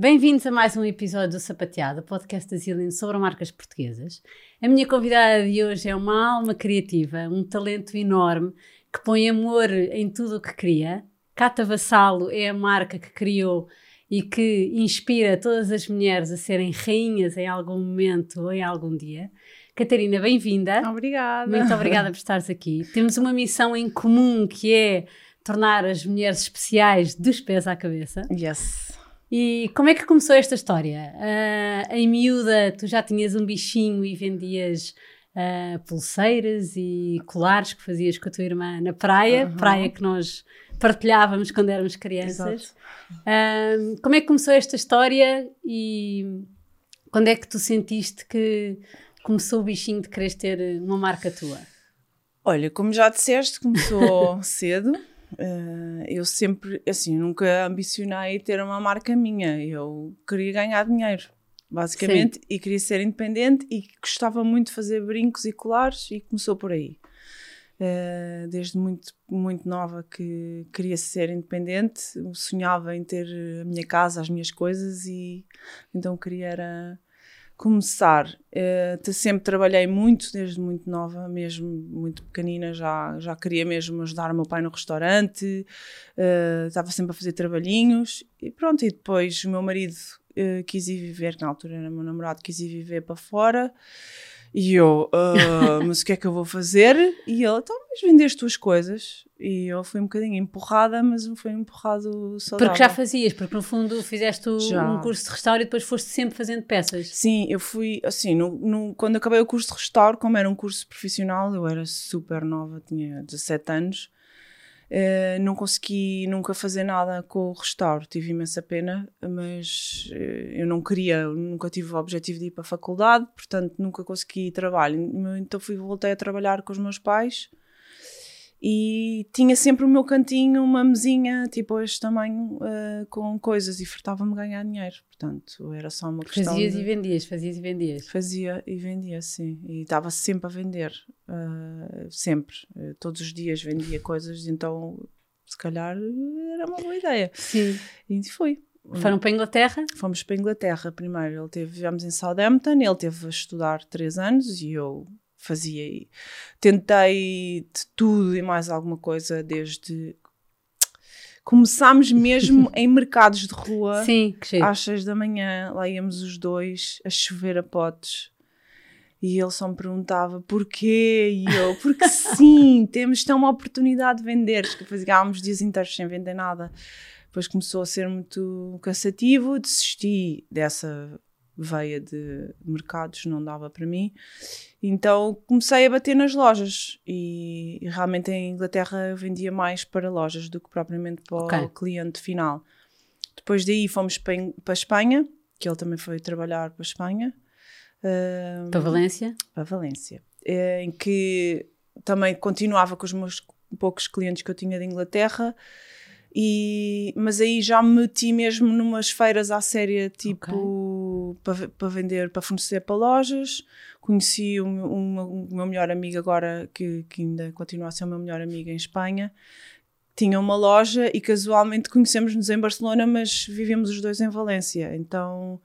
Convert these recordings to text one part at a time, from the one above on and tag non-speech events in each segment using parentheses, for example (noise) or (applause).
Bem-vindos a mais um episódio do Sapateado, podcast da Zilin sobre marcas portuguesas. A minha convidada de hoje é uma alma criativa, um talento enorme que põe amor em tudo o que cria. Cata Vassalo é a marca que criou e que inspira todas as mulheres a serem rainhas em algum momento ou em algum dia. Catarina, bem-vinda. Obrigada. Muito obrigada por estares aqui. Temos uma missão em comum que é tornar as mulheres especiais dos pés à cabeça. Yes. E como é que começou esta história? Uh, em miúda, tu já tinhas um bichinho e vendias uh, pulseiras e colares que fazias com a tua irmã na praia, uhum. praia que nós partilhávamos quando éramos crianças. Uh, como é que começou esta história e quando é que tu sentiste que começou o bichinho de querer ter uma marca tua? Olha, como já disseste, começou (laughs) cedo. Uh, eu sempre, assim, nunca ambicionei ter uma marca minha. Eu queria ganhar dinheiro, basicamente, Sim. e queria ser independente e gostava muito de fazer brincos e colares e começou por aí. Uh, desde muito, muito nova que queria ser independente, sonhava em ter a minha casa, as minhas coisas e então queria era começar. Uh, sempre trabalhei muito, desde muito nova, mesmo muito pequenina, já, já queria mesmo ajudar o meu pai no restaurante, uh, estava sempre a fazer trabalhinhos e pronto. E depois o meu marido uh, quis ir viver, na altura era meu namorado, quis ir viver para fora. E eu, uh, (laughs) mas o que é que eu vou fazer? E ele, então, mas vender as tuas coisas. E eu fui um bocadinho empurrada, mas foi um empurrado saudável. Porque já fazias, porque no fundo fizeste já. um curso de restauro e depois foste sempre fazendo peças. Sim, eu fui, assim, no, no, quando acabei o curso de restauro, como era um curso profissional, eu era super nova, tinha 17 anos, Uh, não consegui nunca fazer nada com o restauro, tive imensa pena, mas uh, eu não queria, nunca tive o objetivo de ir para a faculdade, portanto nunca consegui trabalho. Então fui, voltei a trabalhar com os meus pais e tinha sempre o meu cantinho, uma mesinha, tipo este tamanho, uh, com coisas e fartava-me ganhar dinheiro. Portanto, era só uma questão. Fazias de... e vendias, fazias e vendias. Fazia e vendia, sim. E estava sempre a vender, uh, sempre. Uh, todos os dias vendia coisas, então se calhar era uma boa ideia. Sim. E foi. Foram para a Inglaterra? Fomos para a Inglaterra primeiro. Ele teve, vivemos em Southampton, ele teve a estudar três anos e eu fazia. Tentei de tudo e mais alguma coisa, desde. Começámos mesmo (laughs) em mercados de rua Sim, às seis da manhã, lá íamos os dois a chover a potes. E ele só me perguntava porquê, e eu, porque sim, (laughs) temos então uma oportunidade de vender. Fazíamos dias inteiros sem vender nada. Depois começou a ser muito cansativo, desisti dessa veia de mercados, não dava para mim. Então comecei a bater nas lojas e, e realmente em Inglaterra eu vendia mais para lojas do que propriamente para okay. o cliente final. Depois daí fomos para, para a Espanha, que ele também foi trabalhar para a Espanha. Uh, para Valência? Para Valência. Eh, em que também continuava com os meus poucos clientes que eu tinha de Inglaterra. E, mas aí já me meti mesmo numas feiras à séria, tipo okay. Para, para vender, para fornecer para lojas. Conheci o meu melhor amigo agora, que, que ainda continua a ser o meu melhor amigo em Espanha. Tinha uma loja e casualmente conhecemos-nos em Barcelona, mas vivemos os dois em Valência. Então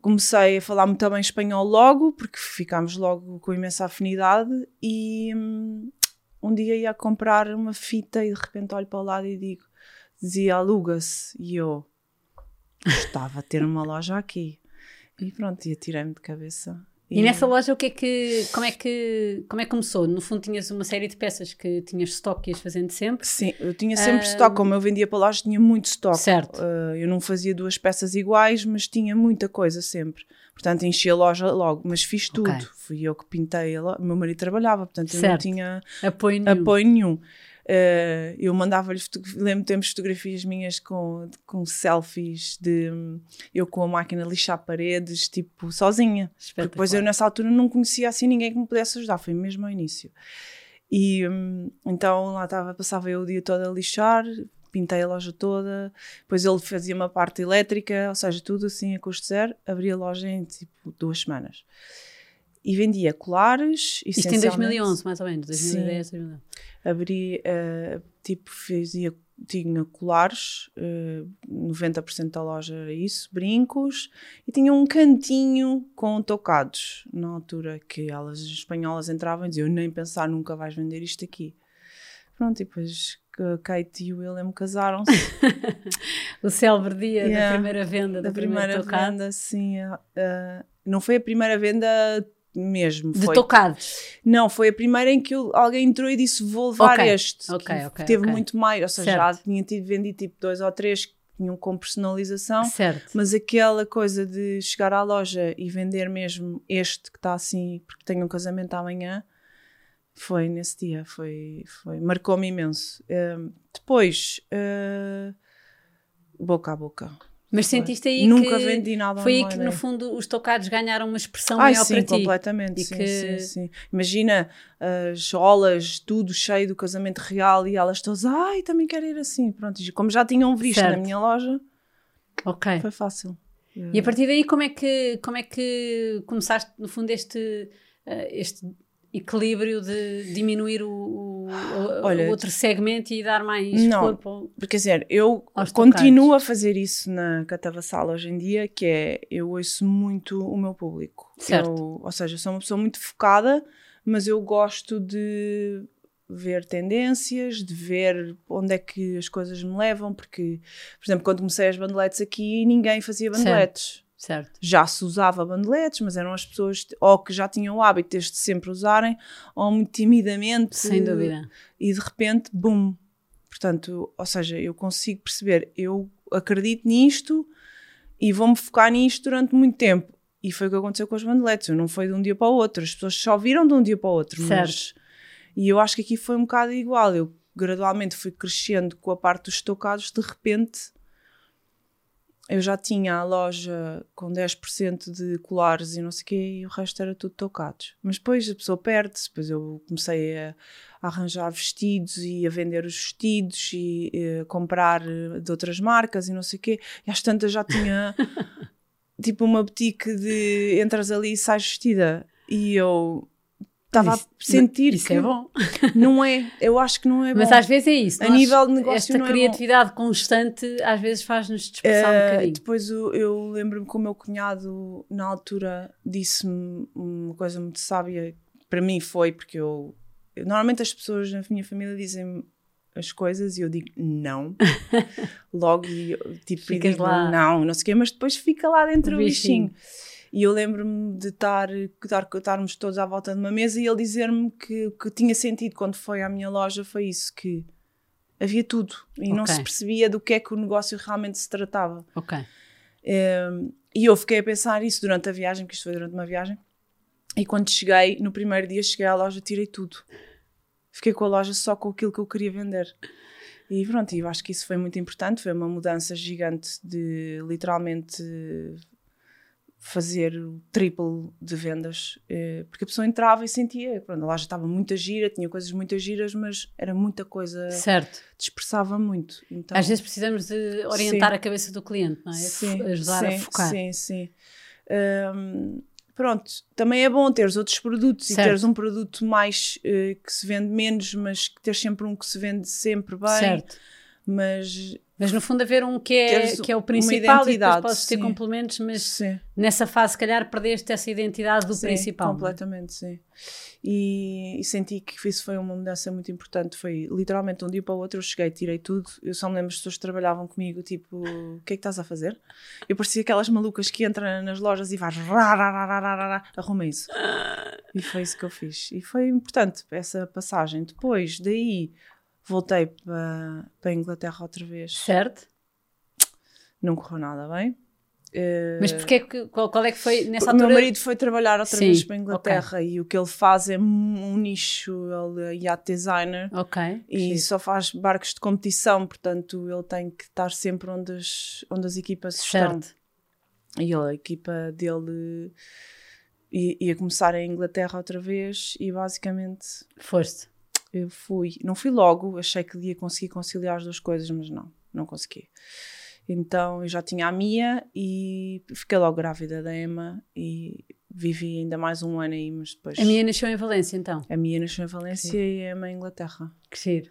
comecei a falar muito bem espanhol logo, porque ficámos logo com imensa afinidade. E, hum, um dia ia comprar uma fita e de repente olho para o lado e digo, dizia aluga-se. E eu gostava de ter uma loja aqui. E pronto, e atirei-me de cabeça. E, e, nessa loja o que é que como é que como é que começou? No fundo tinhas uma série de peças que tinhas estoque e ias fazendo sempre? Sim, eu tinha sempre uh, estoque, como eu vendia para loja tinha muito estoque. Certo. Uh, eu não fazia duas peças iguais, mas tinha muita coisa sempre. Portanto, enchi a loja logo, mas fiz tudo. Okay. Fui eu que pintei a loja. Meu marido trabalhava, portanto, eu não tinha apoio nenhum. Apoio nenhum. Uh, eu mandava-lhe, lembro temos fotografias minhas com, com selfies de eu com a máquina lixar paredes, tipo, sozinha. Porque depois eu nessa altura não conhecia assim ninguém que me pudesse ajudar, foi mesmo ao início. E um, então lá estava, passava eu o dia todo a lixar, pintei a loja toda, depois ele fazia uma parte elétrica, ou seja, tudo assim a custo zero, abri a loja em tipo duas semanas. E vendia colares, Isto em 2011, mais ou menos, 2010, sim, Abri, uh, tipo, fazia tinha colares, uh, 90% da loja era isso, brincos, e tinha um cantinho com tocados, na altura que elas espanholas entravam e diziam, nem pensar, nunca vais vender isto aqui. Pronto, e depois Kate e o William casaram-se. (laughs) o célebre dia yeah, da primeira venda, da primeira venda, sim. Uh, não foi a primeira venda mesmo. De foi. tocados? Não, foi a primeira em que alguém entrou e disse vou levar okay. este. Ok, ok. Teve okay. muito mais, ou seja, certo. já tinha tido vendido tipo dois ou três que tinham com personalização. Certo. Mas aquela coisa de chegar à loja e vender mesmo este que está assim, porque tenho um casamento amanhã, foi nesse dia, foi, foi marcou-me imenso. Uh, depois, uh, boca a boca mas sentiste aí Nunca que vendi nada foi aí que no fundo os tocados ganharam uma expressão Ai, maior sim, para ti. completamente, sim, que... sim, sim. Imagina as olas, tudo cheio do casamento real e elas todas, ai, também quero ir assim. Pronto, como já tinham visto certo. na minha loja, ok foi fácil. E a partir daí como é que, como é que começaste no fundo este, eh, este equilíbrio de diminuir o, o, Olha, o, outro segmento e dar mais não, corpo porque quer dizer, eu continuo a fazer isso na Catavassal hoje em dia, que é, eu ouço muito o meu público. Certo. Eu, ou seja, sou uma pessoa muito focada, mas eu gosto de ver tendências, de ver onde é que as coisas me levam, porque, por exemplo, quando comecei as bandeletes aqui, ninguém fazia bandeletes. Certo. Certo. Já se usava bandeletes, mas eram as pessoas ou que já tinham o hábito de sempre usarem, ou muito timidamente. Sem dúvida. E de repente, bum. Portanto, ou seja, eu consigo perceber, eu acredito nisto e vou-me focar nisto durante muito tempo. E foi o que aconteceu com as bandeletes. Eu não foi de um dia para o outro. As pessoas só viram de um dia para o outro. Certo. Mas... E eu acho que aqui foi um bocado igual. Eu gradualmente fui crescendo com a parte dos estocados, de repente eu já tinha a loja com 10% de colares e não sei o quê, e o resto era tudo tocados. Mas depois a pessoa perde-se, depois eu comecei a, a, arranjar vestidos e a vender os vestidos e, e a comprar eh, de outras marcas e não sei o quê, e às tantas já tinha (laughs) tipo uma boutique de entras ali e sais vestida. E eu estava a sentir isso que é bom. (laughs) não é, eu acho que não é bom. Mas às vezes é isso. A nível de negócio esta não criatividade é constante às vezes faz-nos dispersar uh, um bocadinho. Depois eu, eu lembro-me que o meu cunhado na altura disse-me uma coisa muito sábia, para mim foi porque eu, eu normalmente as pessoas na minha família dizem as coisas e eu digo não. (laughs) Logo, tipo, digo, lá. não, não sei o quê, mas depois fica lá dentro o bichinho. bichinho. E eu lembro-me de estar, estar, estarmos todos à volta de uma mesa e ele dizer-me que que tinha sentido quando foi à minha loja foi isso, que havia tudo e okay. não se percebia do que é que o negócio realmente se tratava. Ok. Um, ehm, e eu fiquei a pensar isso durante a viagem, que isto foi durante uma viagem, e quando cheguei, no primeiro dia cheguei à loja, tirei tudo. Fiquei com a loja só com aquilo que eu queria vender. E pronto, eu acho que isso foi muito importante, foi uma mudança gigante de literalmente fazer o triplo de vendas, eh, porque a pessoa entrava e sentia, pronto, a loja estava muita gira, tinha coisas muito giras, mas era muita coisa, certo. dispersava muito. Então, Às vezes precisamos de orientar sim. a cabeça do cliente, não é? Sim, Ajudar sim, a focar. Sim, sim. Um, pronto, também é bom teres outros produtos certo. e teres um produto mais uh, que se vende menos, mas que teres sempre um que se vende sempre bem. Certo. Mas mas no fundo haver um que é, que é o principal e depois podes ter complementos, mas sim. nessa fase se calhar perdeste essa identidade do sim, principal. É? completamente, sim. E, e, senti que isso foi uma mudança muito importante. Foi literalmente de um dia para o outro eu cheguei, tirei tudo. Eu só me lembro as pessoas que trabalhavam comigo, tipo, o que é que estás a fazer? Eu parecia aquelas malucas que entram nas lojas e vais arruma isso. E foi isso que eu fiz. E foi importante essa passagem. Depois, daí voltei para, para a Inglaterra outra vez. Certo. Não correu nada bem. Mas porque que, qual, qual, é que foi nessa altura? O meu marido foi trabalhar outra Sim, vez para a Inglaterra okay. e o que ele faz é um nicho, ele é yacht designer Ok. e só faz barcos de competição, portanto ele tem que estar sempre onde as, onde as equipas certo. estão. E a equipa dele ia, ia começar em Inglaterra outra vez e basicamente... Foste eu fui, não fui logo, achei que ia conseguir conciliar as duas coisas, mas não, não consegui. Então eu já tinha a Mia e fiquei logo grávida da Emma e vivi ainda mais um ano aí, mas depois. A Mia nasceu em Valência então? A Mia nasceu em Valência e a Emma em Inglaterra. Que giro.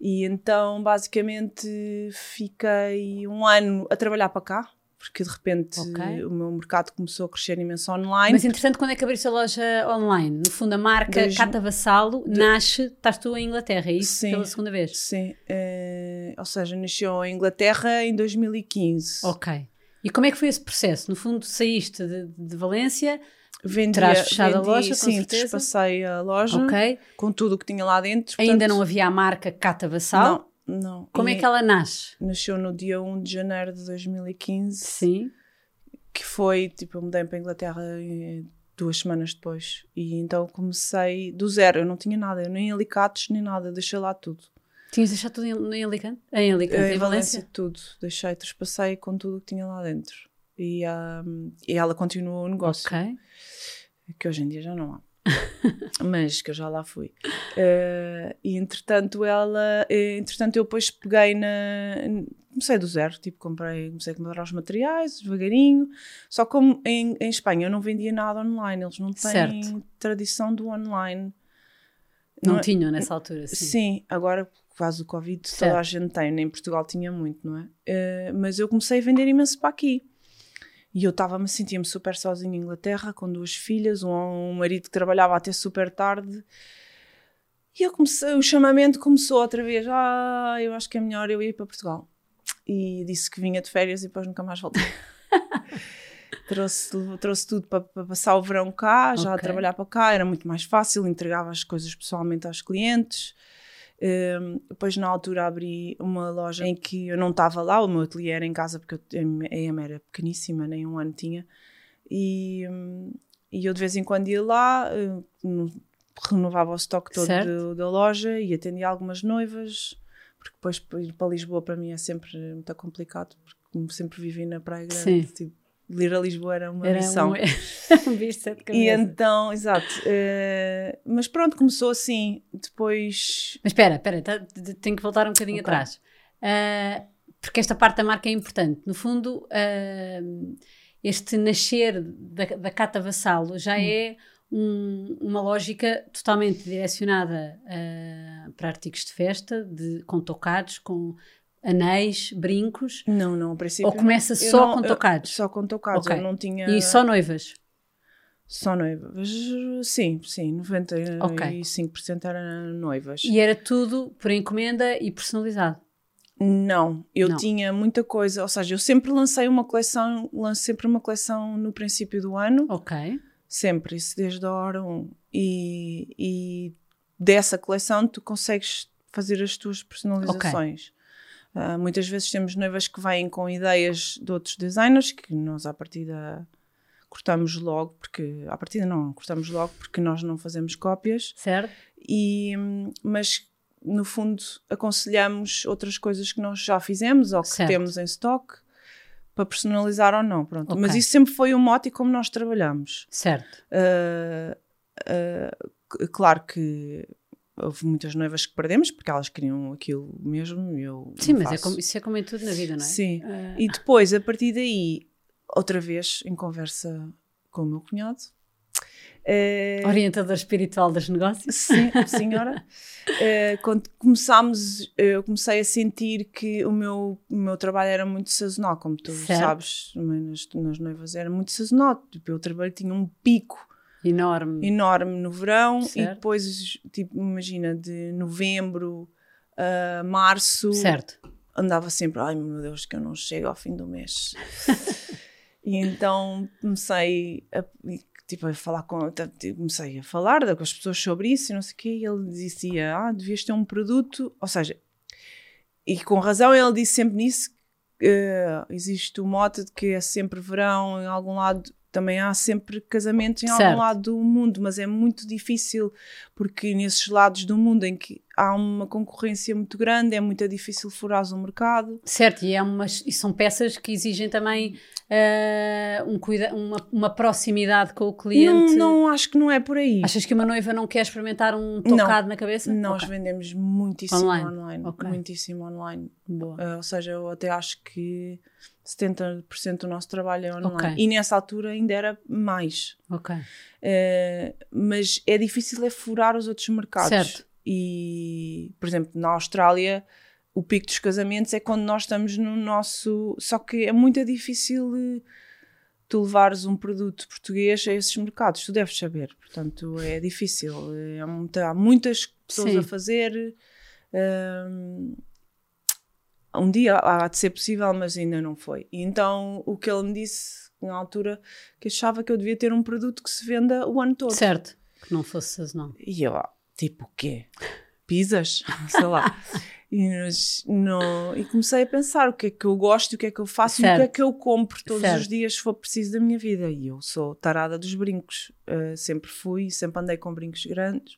E então, basicamente, fiquei um ano a trabalhar para cá, porque de repente Ok. o meu mercado começou a crescer imenso online. Mas entretanto, quando é que abriste a loja online? No fundo, a marca Dois- Cata Vassalo nasce, estás tu em Inglaterra, é isso? Sim. Pela segunda vez? Sim, eh, ou seja, nasceu em Inglaterra em 2015. Ok. E como é que foi esse processo? No fundo, saíste de, de Valência, Vendi, Terás fechado a vendi, loja, com sim, certeza? despassei a loja ok? com tudo o que tinha lá dentro. Ainda portanto, não havia a marca Cata Vassalo. Não, não. Como E é que ela nasce? Nasceu no dia 1 de janeiro de 2015, Sim. que foi, tipo, eu mudei para a Inglaterra eh, duas semanas depois. E então comecei do zero, eu não tinha nada, eu nem alicates, nem nada, deixei lá tudo. Tinhas deixado tudo em, em Alicante? Em Alicante, Eh, em Valência? tudo. Deixei, trespassei com tudo o que tinha lá dentro. E, ah, e ela continuou o negócio. Ok. que hoje em dia já não há. (laughs) Mas que eu já lá fui. Eh, e entretanto, ela, eh, entretanto, eu depois peguei na. Comecei do zero, tipo, comprei, comecei a comprar os materiais devagarinho. Só como em, em Espanha eu não vendia nada online, eles não têm Certo. tradição do online. Não, Não é- tinham nessa altura, sim. Sim, agora causa do Covid Certo. toda a gente tem, nem em Portugal tinha muito, não é? Eh, mas eu comecei a vender imenso para aqui. E eu estava-me, sentia-me super sozinha em Inglaterra, com duas filhas, um, um marido que trabalhava até super tarde. E eu comecei, o chamamento começou outra vez. Ah, eu acho que é melhor eu ir para Portugal. E disse que vinha de férias e depois nunca mais voltei. (laughs) trouxe, trouxe tudo para, para passar o verão cá, já a Ok. trabalhar para cá, era muito mais fácil, entregava as coisas pessoalmente aos clientes. Um, depois, na altura, abri uma loja em que eu não estava lá, o meu ateliê era em casa, porque eu- a EM era pequeníssima, nem um ano tinha. E, um, e eu de vez em quando ia lá, no- renovava o estoque todo do- da loja e atendia algumas noivas, porque depois ir para Lisboa para mim é sempre muito complicado, porque sempre vivi na Praia Grande, Sim. tipo, ir a Lisboa era uma Era missão. um, (laughs) um bicho de sete E então, exato. eh, mas pronto, começou assim. Depois. Mas espera, espera, tá- tenho que voltar um bocadinho Ok. atrás. Ah, porque esta parte da marca é importante. No fundo, ah, este nascer da, da Cata Vassalo Hum. já é um- uma lógica totalmente direcionada para artigos de festa, de, com tocados, com anéis, brincos. Não, não, a princípio. Ou começa eu só não- com eu- tocados? Só com tocados. Eu não tinha. E só noivas. Só noivas. Sim, sim. 95% era noivas. E era tudo por encomenda e personalizado. Não, eu Não. tinha muita coisa. Ou seja, eu sempre lancei uma coleção. Lancei sempre uma coleção no princípio do ano. Ok. Sempre, isso desde a hora 1. E, e dessa coleção tu consegues fazer as tuas personalizações. Ah, muitas vezes temos noivas que vêm com ideias de outros designers que nós à partida cortamos logo, porque à partida não, cortamos logo porque nós não fazemos cópias, Certo? e, mas no fundo aconselhamos outras coisas que nós já fizemos ou que Certo. temos em stock para personalizar ou não, pronto. Ok. Mas isso sempre foi o mote e como nós trabalhamos. Certo. Uh, uh, claro que houve muitas noivas que perdemos porque elas queriam aquilo mesmo e eu Sim, mas é como, isso é como em tudo na vida, não é? Sim. Ah, E depois, a partir daí, outra vez em conversa com o meu cunhado, eh, Orientador espiritual dos negócios. Sim, (laughs) senhora. Eh, quando começámos, eu comecei a sentir que o meu, o meu trabalho era muito sazonal, como tu Certo. sabes, nas, nas noivas era muito sazonal. Tipo, eu trabalho tinha um pico Enorme. enorme no verão e Certo. depois, tipo, imagina, de novembro a março, Certo. andava sempre, ai meu Deus, que eu não chego ao fim do mês. e então comecei a, tipo, a falar com, comecei a falar com as pessoas sobre isso e não sei o quê, e ele dizia, ah, devias ter um produto, ou seja, e com razão ele disse sempre nisso, eh, existe o mote de que é sempre verão em algum lado, também há sempre casamentos em Certo. algum lado do mundo, mas é muito difícil porque nesses lados do mundo em que há uma concorrência muito grande, é muito difícil furar o mercado. Certo, e, é umas, e são peças que exigem também ah, um cuida, uma, uma proximidade com o Não, cliente. não acho que não é por aí. Achas que uma noiva não quer experimentar um Não. tocado na cabeça? Nós Ok, vendemos muitíssimo Online. online, Ok. muitíssimo online. Boa. Uh, ou seja, eu até acho que 70% do nosso trabalho é online. Ok. E nessa altura ainda era mais. Ok. Uh, mas é difícil é furar os outros mercados. Certo. e, por exemplo, na Austrália, o pico dos casamentos é quando nós estamos no nosso. Só que é muito difícil eh, tu levares um produto português a esses mercados, tu deves saber, portanto é difícil. É muita, há muitas pessoas Sim. a fazer. Um, um dia há de ser possível, mas ainda não foi. E então o que ele me disse na altura que achava que eu devia ter um produto que se venda o ano todo. Certo, que não fosse sazonal. E eu, tipo, o quê? Pizzas? (laughs) Sei lá. E, no, e, comecei a pensar o que é que eu gosto, o que é que eu faço certo. e o que é que eu compro todos certo. os dias se for preciso da minha vida. E eu sou tarada dos brincos, uh, sempre fui, sempre andei com brincos grandes.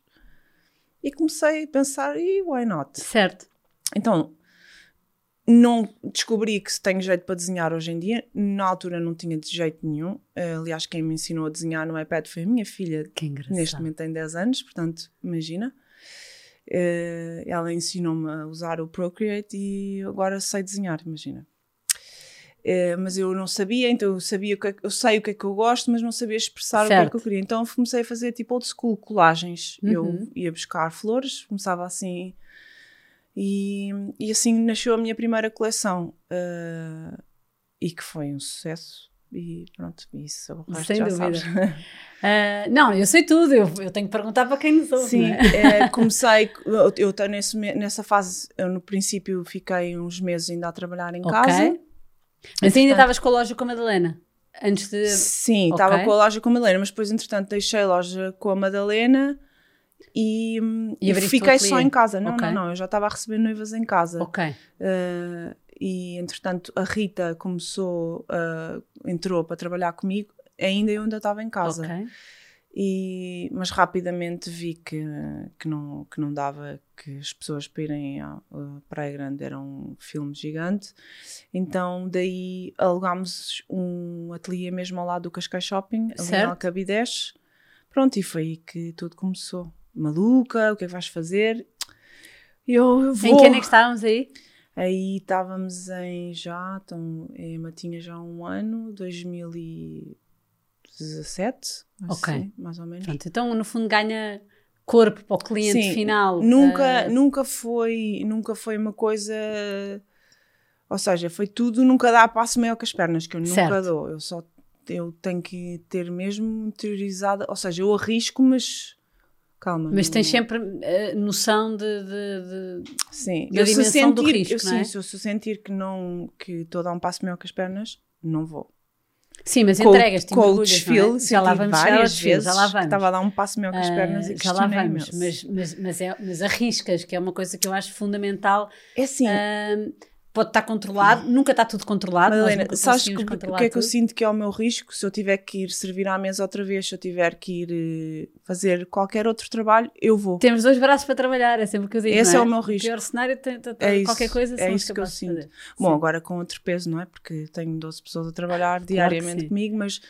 E comecei a pensar, e why not? Certo. Então, não descobri que tenho jeito para desenhar hoje em dia. Na altura não tinha de jeito nenhum. Uh, aliás, quem me ensinou a desenhar no iPad foi a minha filha, que neste momento tem 10 anos, portanto, imagina. Uh, ela ensinou-me a usar o Procreate e agora sei desenhar, imagina. Uh, mas eu não sabia, então eu sabia que é, eu sei o que é que eu gosto, mas não sabia expressar certo. o que é que eu queria. Então comecei a fazer tipo old school colagens. Uhum. Eu ia buscar flores, começava assim e, e assim nasceu a minha primeira coleção uh, e que foi um sucesso. E pronto, isso o resto Sem já dúvida. sabes. Uh, (laughs) não, eu sei tudo, eu, eu tenho que perguntar para quem nos ouve. Sim, é? (laughs) comecei, eu, estou nessa fase, eu no princípio fiquei uns meses ainda a trabalhar em okay. casa. Mas ainda estavas com a loja com a Madalena? Antes de. Sim, estava okay. com a loja com a Madalena, mas depois, entretanto, deixei a loja com a Madalena e, e, fiquei só em casa. Não, okay. não, não, eu já estava a receber noivas em casa. Ok. Uh, e entretanto a Rita começou, uh, entrou para trabalhar comigo, ainda eu ainda estava em casa. Ok. E, mas rapidamente vi que, que, não, que não dava, que as pessoas para irem à, à Praia Grande era um filme gigante. Então daí alugámos um ateliê mesmo ao lado do Cascais Shopping, ali em Alcabidez. Pronto, e foi aí que tudo começou. Maluca, o que é que vais fazer? Eu, eu vou. Em que ano é que estávamos aí? Aí estávamos em já, então, Emma tinha já um ano, 2017, ok, assim, mais ou menos. Pronto, então no fundo ganha corpo para o cliente Sim, final. Nunca, uh... nunca foi, nunca foi uma coisa, ou seja, foi tudo, nunca dá passo maior que as pernas, que eu nunca certo. dou. Eu só eu tenho que ter mesmo interiorizada, ou seja, eu arrisco, mas calma. Mas não... tens sempre uh, noção de, de, de sim, da eu dimensão sentir, do risco, eu, não é? Sim, se eu sentir que não que estou a dar um passo maior que as pernas, não vou. Sim, mas entregas, te com o desfile, é? já lá vamos várias já vezes já lá vamos. estava a dar um passo maior que as pernas uh, e já lá vamos, mas, mas, mas, é, mas arriscas, que é uma coisa que eu acho fundamental. É assim. Uh, pode estar controlado, nunca está tudo controlado. Madalena, sabes que, o que é que eu sinto que é o meu risco? Se eu tiver que ir servir à mesa outra vez, se eu tiver que ir uh, fazer qualquer outro trabalho, eu vou. Temos dois braços para trabalhar, é sempre que eu digo. Esse é? é? o meu risco. O pior cenário é qualquer isso, coisa. É isso que eu sinto. Bom, agora com outro peso, não é? Porque tenho 12 pessoas a trabalhar diariamente comigo, mas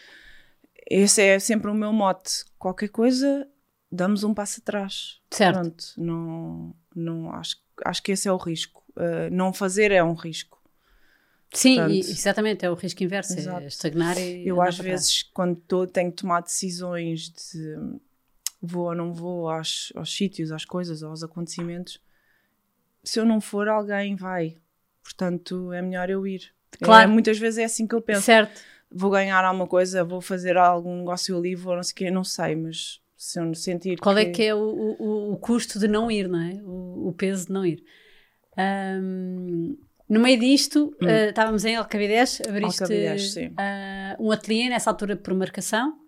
esse é sempre o meu mote. Qualquer coisa, damos um passo atrás. Certo. Pronto, não, não, acho, acho que esse é o risco. Uh, não fazer é um risco. Sim, Portanto, exatamente, é o risco inverso, é exato. é estagnar e. Eu às vezes, quando tô, tenho que tomar decisões de vou ou não vou aos, aos sítios, às coisas, aos acontecimentos, se eu não for, alguém vai. Portanto, é melhor eu ir. Claro. É, muitas vezes é assim que eu penso. Certo. Vou ganhar alguma coisa, vou fazer algum negócio ali, vou não sei o quê, não sei, mas se eu sentir Qual é que... é que é o, o, o custo de não ir, não é? O, o peso de não ir. Um, no meio disto, hum. uh, estávamos em Alcabidez, abriste Alcabidez, uh, um ateliê nessa altura por marcação?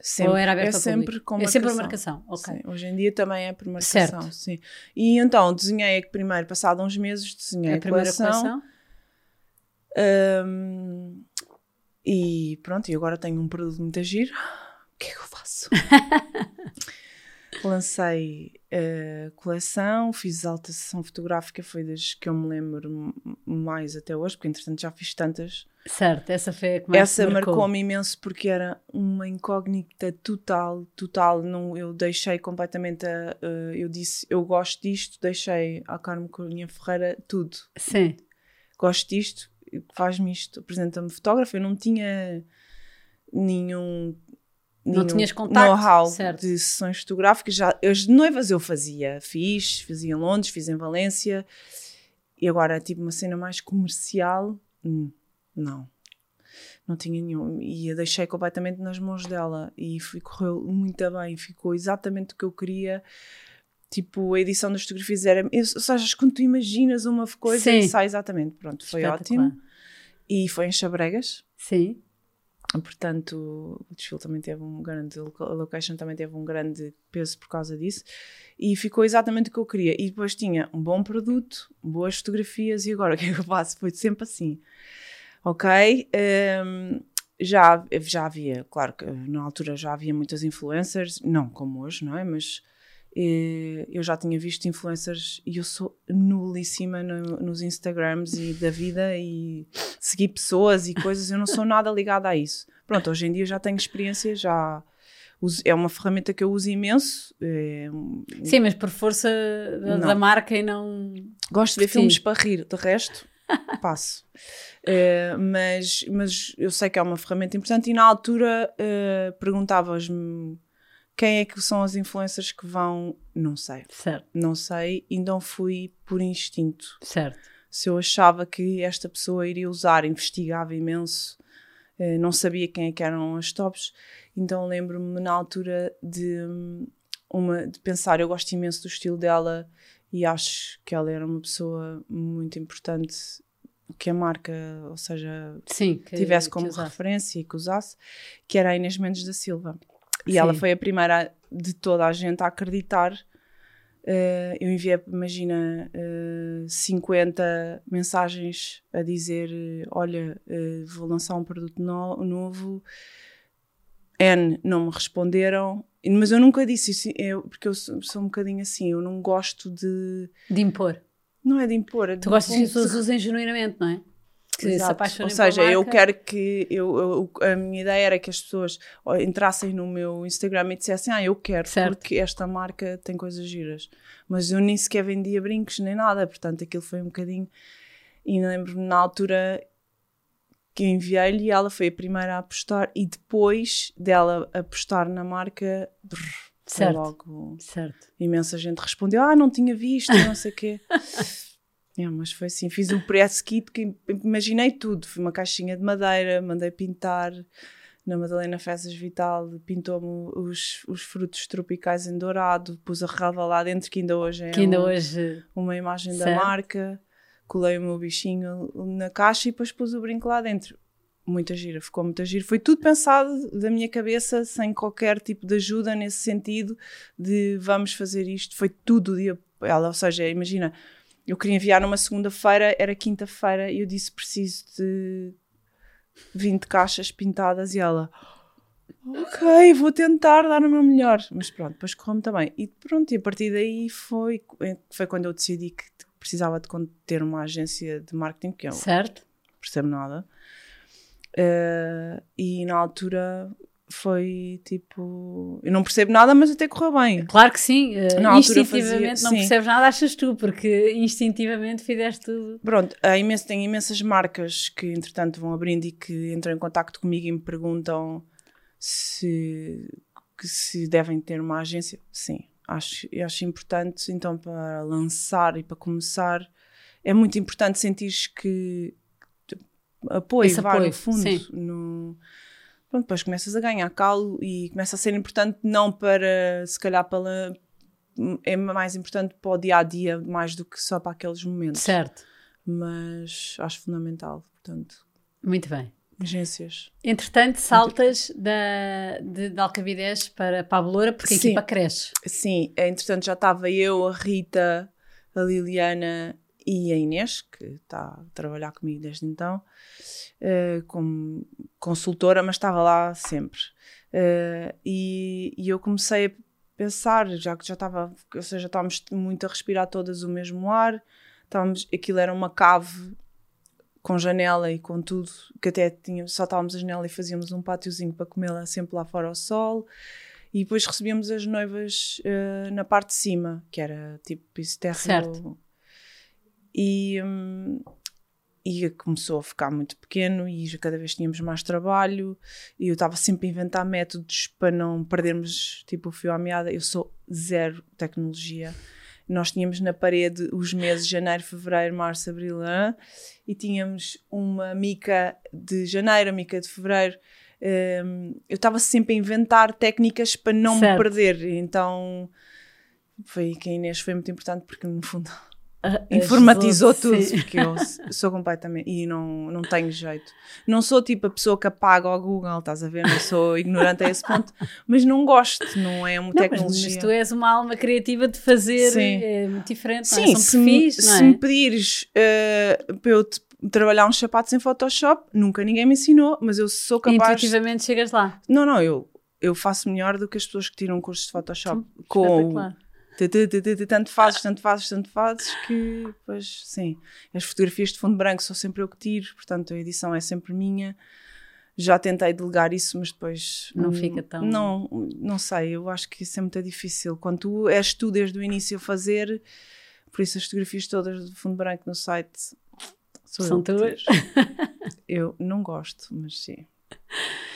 Sempre. Ou era aberto é sempre com marcação? É sempre por marcação, ok. Sim, hoje em dia também é por marcação, certo. sim. E então, desenhei primeiro, passado uns meses, desenhei a, a primeira coleção. coleção. Um, e pronto, e agora tenho um produto muito giro. O que é que eu faço? (laughs) Lancei a coleção, fiz alta sessão fotográfica, foi das que eu me lembro mais até hoje, porque entretanto já fiz tantas. Certo, essa foi a que mais Essa marcou-me marcou imenso porque era uma incógnita total, total. Não, eu deixei completamente a. Uh, eu disse, eu gosto disto, deixei à Carmo Corinha Ferreira tudo. Sim. Gosto disto, faz-me isto, apresenta-me fotógrafo. Eu não tinha nenhum Não tinhas contacto, know-how de sessões fotográficas. Já, as noivas eu fazia, fiz, fazia em Londres, fiz em Valência. E agora, tipo, uma cena mais comercial, hum, não. Não tinha nenhum. E a deixei completamente nas mãos dela. E fui, correu muito bem. Ficou exatamente o que eu queria. Tipo, a edição das fotografias era. Ou seja, quando tu imaginas uma coisa Sim. e sai exatamente. Pronto, foi ótimo. E foi em Chabregas. Sim, Portanto, o desfile também teve um grande, a location também teve um grande peso por causa disso. E ficou exatamente o que eu queria. E depois tinha um bom produto, boas fotografias, e agora o que é que eu faço? Foi sempre assim. Ok? hum, já, já havia, claro que na altura já havia muitas influencers, não como hoje, não é? Mas eu já tinha visto influencers e eu sou nulíssima no- nos Instagrams e da vida e seguir pessoas e coisas, eu não sou nada ligada a isso. Pronto, hoje em dia já tenho experiência, já uso- é uma ferramenta que eu uso imenso. é, sim, mas por força da, da marca e não. Gosto de ver Sim. filmes para rir, de resto, (laughs) passo. Eh, mas, mas eu sei que é uma ferramenta importante e na altura eh, perguntavas-me quem é que são as influencers que vão. Não sei, Certo, não sei, então fui por instinto. certo. Se eu achava que esta pessoa iria usar, investigava imenso, eh, não sabia quem é que eram as tops, então lembro-me na altura de, hum, uma, de pensar, eu gosto imenso do estilo dela e acho que ela era uma pessoa muito importante que a marca, ou seja, Sim, que, tivesse como referência e que usasse, que era a Inês Mendes da Silva. E Sim. ela foi a primeira de toda a gente a acreditar. Eh, eu enviei, imagina, eh, 50 mensagens a dizer: eh, Olha, eh, vou lançar um produto no- novo. N não me responderam, mas eu nunca disse isso, eu- porque eu sou, sou um bocadinho assim. Eu não gosto de. De impor. Não é de impor. é de Tu gostas que as pessoas usem genuinamente, não é? Que se Exato. apaixonem Ou seja, eu quero que eu, eu- a minha ideia era que as pessoas entrassem no meu Instagram e dissessem: Ah, eu quero, Certo. porque esta marca tem coisas giras. Mas eu nem sequer vendia brincos nem nada, portanto aquilo foi um bocadinho. E lembro-me na altura que enviei-lhe e ela foi a primeira a apostar, e depois dela apostar na marca, brrr, Certo. logo Certo. imensa gente respondeu: Ah, não tinha visto, não sei o quê. (laughs) É, mas foi assim, fiz o press kit que imaginei tudo. Foi uma caixinha de madeira, mandei pintar na Madalena Fezas Vital, pintou-me os, os frutos tropicais em dourado, pus a relva lá dentro, que ainda hoje é Que ainda um- hoje. uma imagem da Certo. marca, colei o meu bichinho na caixa e depois pus o brinco lá dentro. Muita gira, ficou muita gira. Foi tudo pensado da minha cabeça, sem qualquer tipo de ajuda nesse sentido de vamos fazer isto. Foi tudo o dia. Ela, ou seja, imagina, eu queria enviar numa segunda-feira, era quinta-feira, e eu disse preciso de 20 caixas pintadas e ela. Ok, vou tentar dar o meu melhor. Mas pronto, depois correu-me também. E pronto, e a partir daí foi, foi quando eu decidi que precisava de ter uma agência de marketing, que eu não Certo? percebo nada. Eh, e na altura foi tipo. Eu não percebo nada, mas até correu bem. Claro que sim. eh, Na instintivamente fazia- não sim. percebes nada, achas tu, porque instintivamente fizeste tudo. Pronto, há imenso, tem imensas marcas que entretanto vão abrindo e que entram em contacto comigo e me perguntam se, que se devem ter uma agência. Sim, acho, acho importante. Então, para lançar e para começar, é muito importante sentir que apoio, Esse vai apoio, no fundo. sim. No, pronto, depois começas a ganhar calo e começa a ser importante não para, se calhar, para é mais importante para o dia a dia mais do que só para aqueles momentos Certo. mas acho fundamental, portanto, Muito bem. agências. Entretanto, saltas da, de, de Alcavidez para, para a Beloura porque a Sim. equipa cresce. Sim, entretanto já estava eu, a Rita, a Liliana e a Inês, que está a trabalhar comigo desde então, eh, como consultora, mas estava lá sempre. Eh, e, e eu comecei a pensar, já que já estava, ou seja, estávamos muito a respirar todas o mesmo ar, estávamos, aquilo era uma cave com janela e com tudo, que até tinha, só estávamos a janela e fazíamos um pátiozinho para comê-la sempre lá fora ao sol. E depois recebíamos as noivas eh, na parte de cima, que era tipo isso terra. E, hum, e começou a ficar muito pequeno e já cada vez tínhamos mais trabalho e eu estava sempre a inventar métodos para não perdermos tipo o fio à meada. Eu sou zero tecnologia. Nós tínhamos na parede os meses de janeiro, fevereiro, março, abril e tínhamos uma mica de janeiro, a mica de fevereiro. Um, eu estava sempre a inventar técnicas para não certo. me perder. Então foi que a Inês foi muito importante porque no fundo informatizou tudo, sim. porque eu sou completamente. E não, não tenho jeito. Não sou tipo a pessoa que apaga ao Google, estás a ver? Não sou (laughs) ignorante a esse ponto, mas não gosto, não é uma não, tecnologia. Mas, mas, tu és uma alma criativa de fazer sim. é muito diferente. Sim, não é? se, perfis, me, se é? me pedires uh, para eu te, trabalhar uns sapatos em Photoshop, nunca ninguém me ensinou, mas eu sou capaz. Intuitivamente chegas lá. Não, não, eu, eu faço melhor do que as pessoas que tiram cursos de Photoshop. Hum, com tanto fazes, tanto fazes, tanto fazes, que pois sim. As fotografias de fundo branco sou sempre eu que tiro, portanto a edição é sempre minha. Já tentei delegar isso, mas depois não fica tão. Não, não sei, eu acho que isso é muito difícil. Quando tu és tu desde o início a fazer, por isso as fotografias todas de fundo branco no site são tuas. Eu não gosto, mas sim.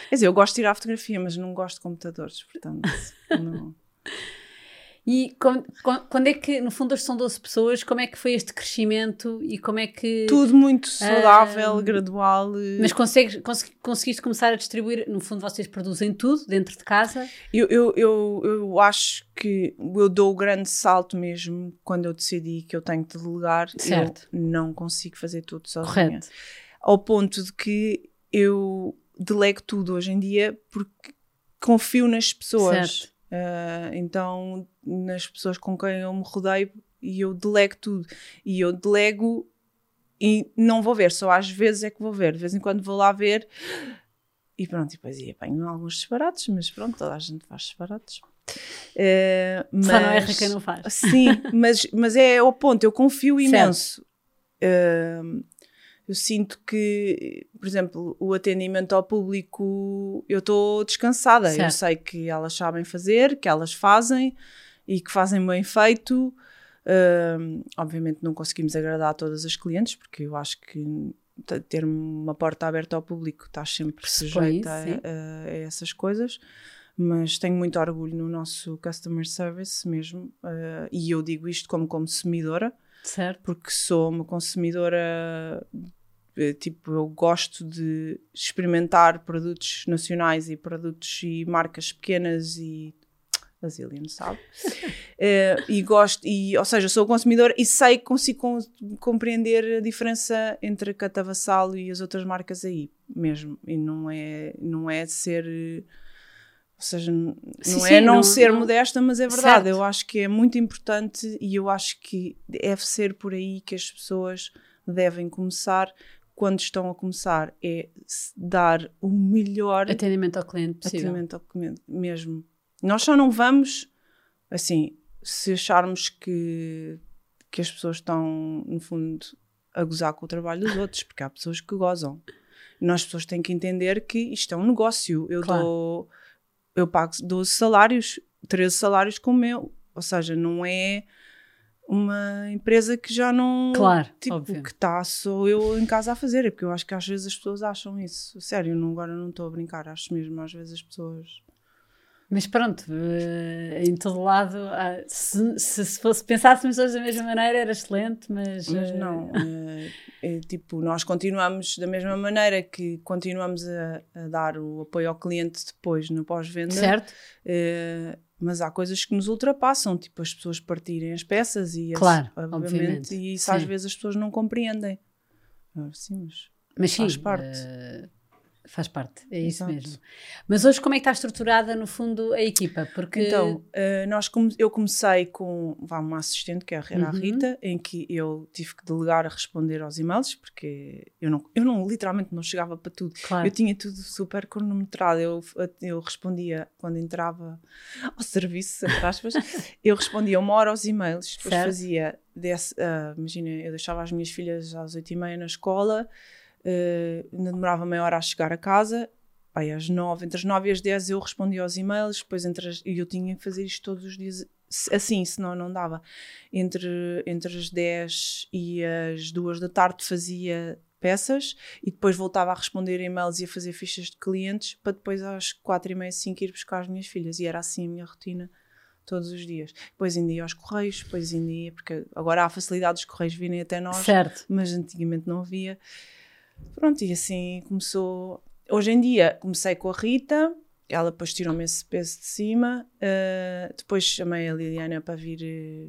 Quer dizer, eu gosto de tirar fotografia, mas não gosto de computadores, portanto, não. E quando, quando, é que, no fundo, são 12 pessoas, como é que foi este crescimento e como é que. Tudo muito saudável, gradual. Mas consegues, conseguiste começar a distribuir, no fundo, vocês produzem tudo dentro de casa? Eu, eu, eu, eu acho que eu dou o grande salto mesmo quando eu decidi que eu tenho que delegar. Certo. Eu não consigo fazer tudo sozinha. Correto. Ao ponto de que eu delego tudo hoje em dia porque confio nas pessoas. Certo. Uh, então, nas pessoas com quem eu me rodeio, e eu delego tudo. E eu delego e não vou ver, só às vezes é que vou ver. De vez em quando vou lá ver e pronto, e depois apanho alguns disparates, mas pronto, toda a gente faz disparates. Uh, mas, Só não erra quem não faz. Sim, mas, mas é o ponto, eu confio (laughs) imenso. Uh, eu sinto que, por exemplo, o atendimento ao público, eu estou descansada. Certo. Eu sei que elas sabem fazer, que elas fazem e que fazem bem feito. Uh, obviamente não conseguimos agradar todas as clientes, porque eu acho que ter uma porta aberta ao público está sempre sujeita a, a, a, essas coisas. Mas tenho muito orgulho no nosso customer service mesmo, uh, e eu digo isto como consumidora, Certo. Porque sou uma consumidora, tipo, eu gosto de experimentar produtos nacionais e produtos e marcas pequenas e Brazilian, sabe? uh, (laughs) e gosto, e, ou seja, sou consumidora e sei que consigo com, compreender a diferença entre a Catavassalo e as outras marcas aí mesmo. E não é, não é ser ou seja, não sim, é não, não ser não... modesta, mas é verdade. Certo. Eu acho que é muito importante e eu acho que deve ser por aí que as pessoas devem começar quando estão a começar. É dar o melhor atendimento ao cliente possível. Atendimento ao cliente mesmo. Nós só não vamos, assim, se acharmos que, que as pessoas estão, no fundo, a gozar com o trabalho dos outros, porque há pessoas que gozam. Nós pessoas têm que entender que isto é um negócio. Eu claro. dou eu pago 12 salários, 13 salários como meu. Ou seja, não é uma empresa que já não. Claro, tipo, óbvio. que está só eu em casa a fazer. É porque eu acho que às vezes as pessoas acham isso. Sério, não, agora não estou a brincar. Acho mesmo, às vezes as pessoas. Mas pronto, uh, em todo lado, uh, se, se, se, fosse, pensássemos hoje da mesma maneira era excelente, mas. Mas uh... não, (laughs) é, tipo, nós continuamos da mesma maneira que continuamos a, a dar o apoio ao cliente depois no pós-venda. Certo. Mas há coisas que nos ultrapassam, tipo as pessoas partirem as peças e claro, as, obviamente, obviamente, e isso sim. às vezes as pessoas não compreendem. Ah, sim, mas, mas sim, faz parte. Faz parte, é isso Exato. mesmo. Mas hoje como é que está estruturada no fundo a equipa? Porque... Então, uh, nós eu comecei com vá, uma assistente que era uhum. a Rita, em que eu tive que delegar a responder aos e-mails, porque eu não, eu não literalmente não chegava para tudo. Claro. Eu tinha tudo super cronometrado, eu, eu respondia quando entrava ao serviço, aspas, (laughs) eu respondia uma hora aos e-mails, depois certo. fazia, desse, uh, imagina, eu deixava as minhas filhas às oito e meia na escola, uh, demorava meia hora a chegar a casa. Aí às nove, entre as nove e as dez eu respondia aos e-mails, depois entre as, e eu tinha que fazer isto todos os dias, assim, senão não dava. Entre, entre as dez e as duas da tarde fazia peças e depois voltava a responder e-mails e a fazer fichas de clientes para depois às quatro e meia, cinco ir buscar as minhas filhas. E era assim a minha rotina todos os dias. Depois ainda ia aos correios, depois ainda ia, porque agora há a facilidade dos correios virem até nós, Certo. mas antigamente não havia. Pronto, e assim começou. Hoje em dia comecei com a Rita, ela depois tirou-me esse peso de cima, uh, depois chamei a Liliana para vir. eh,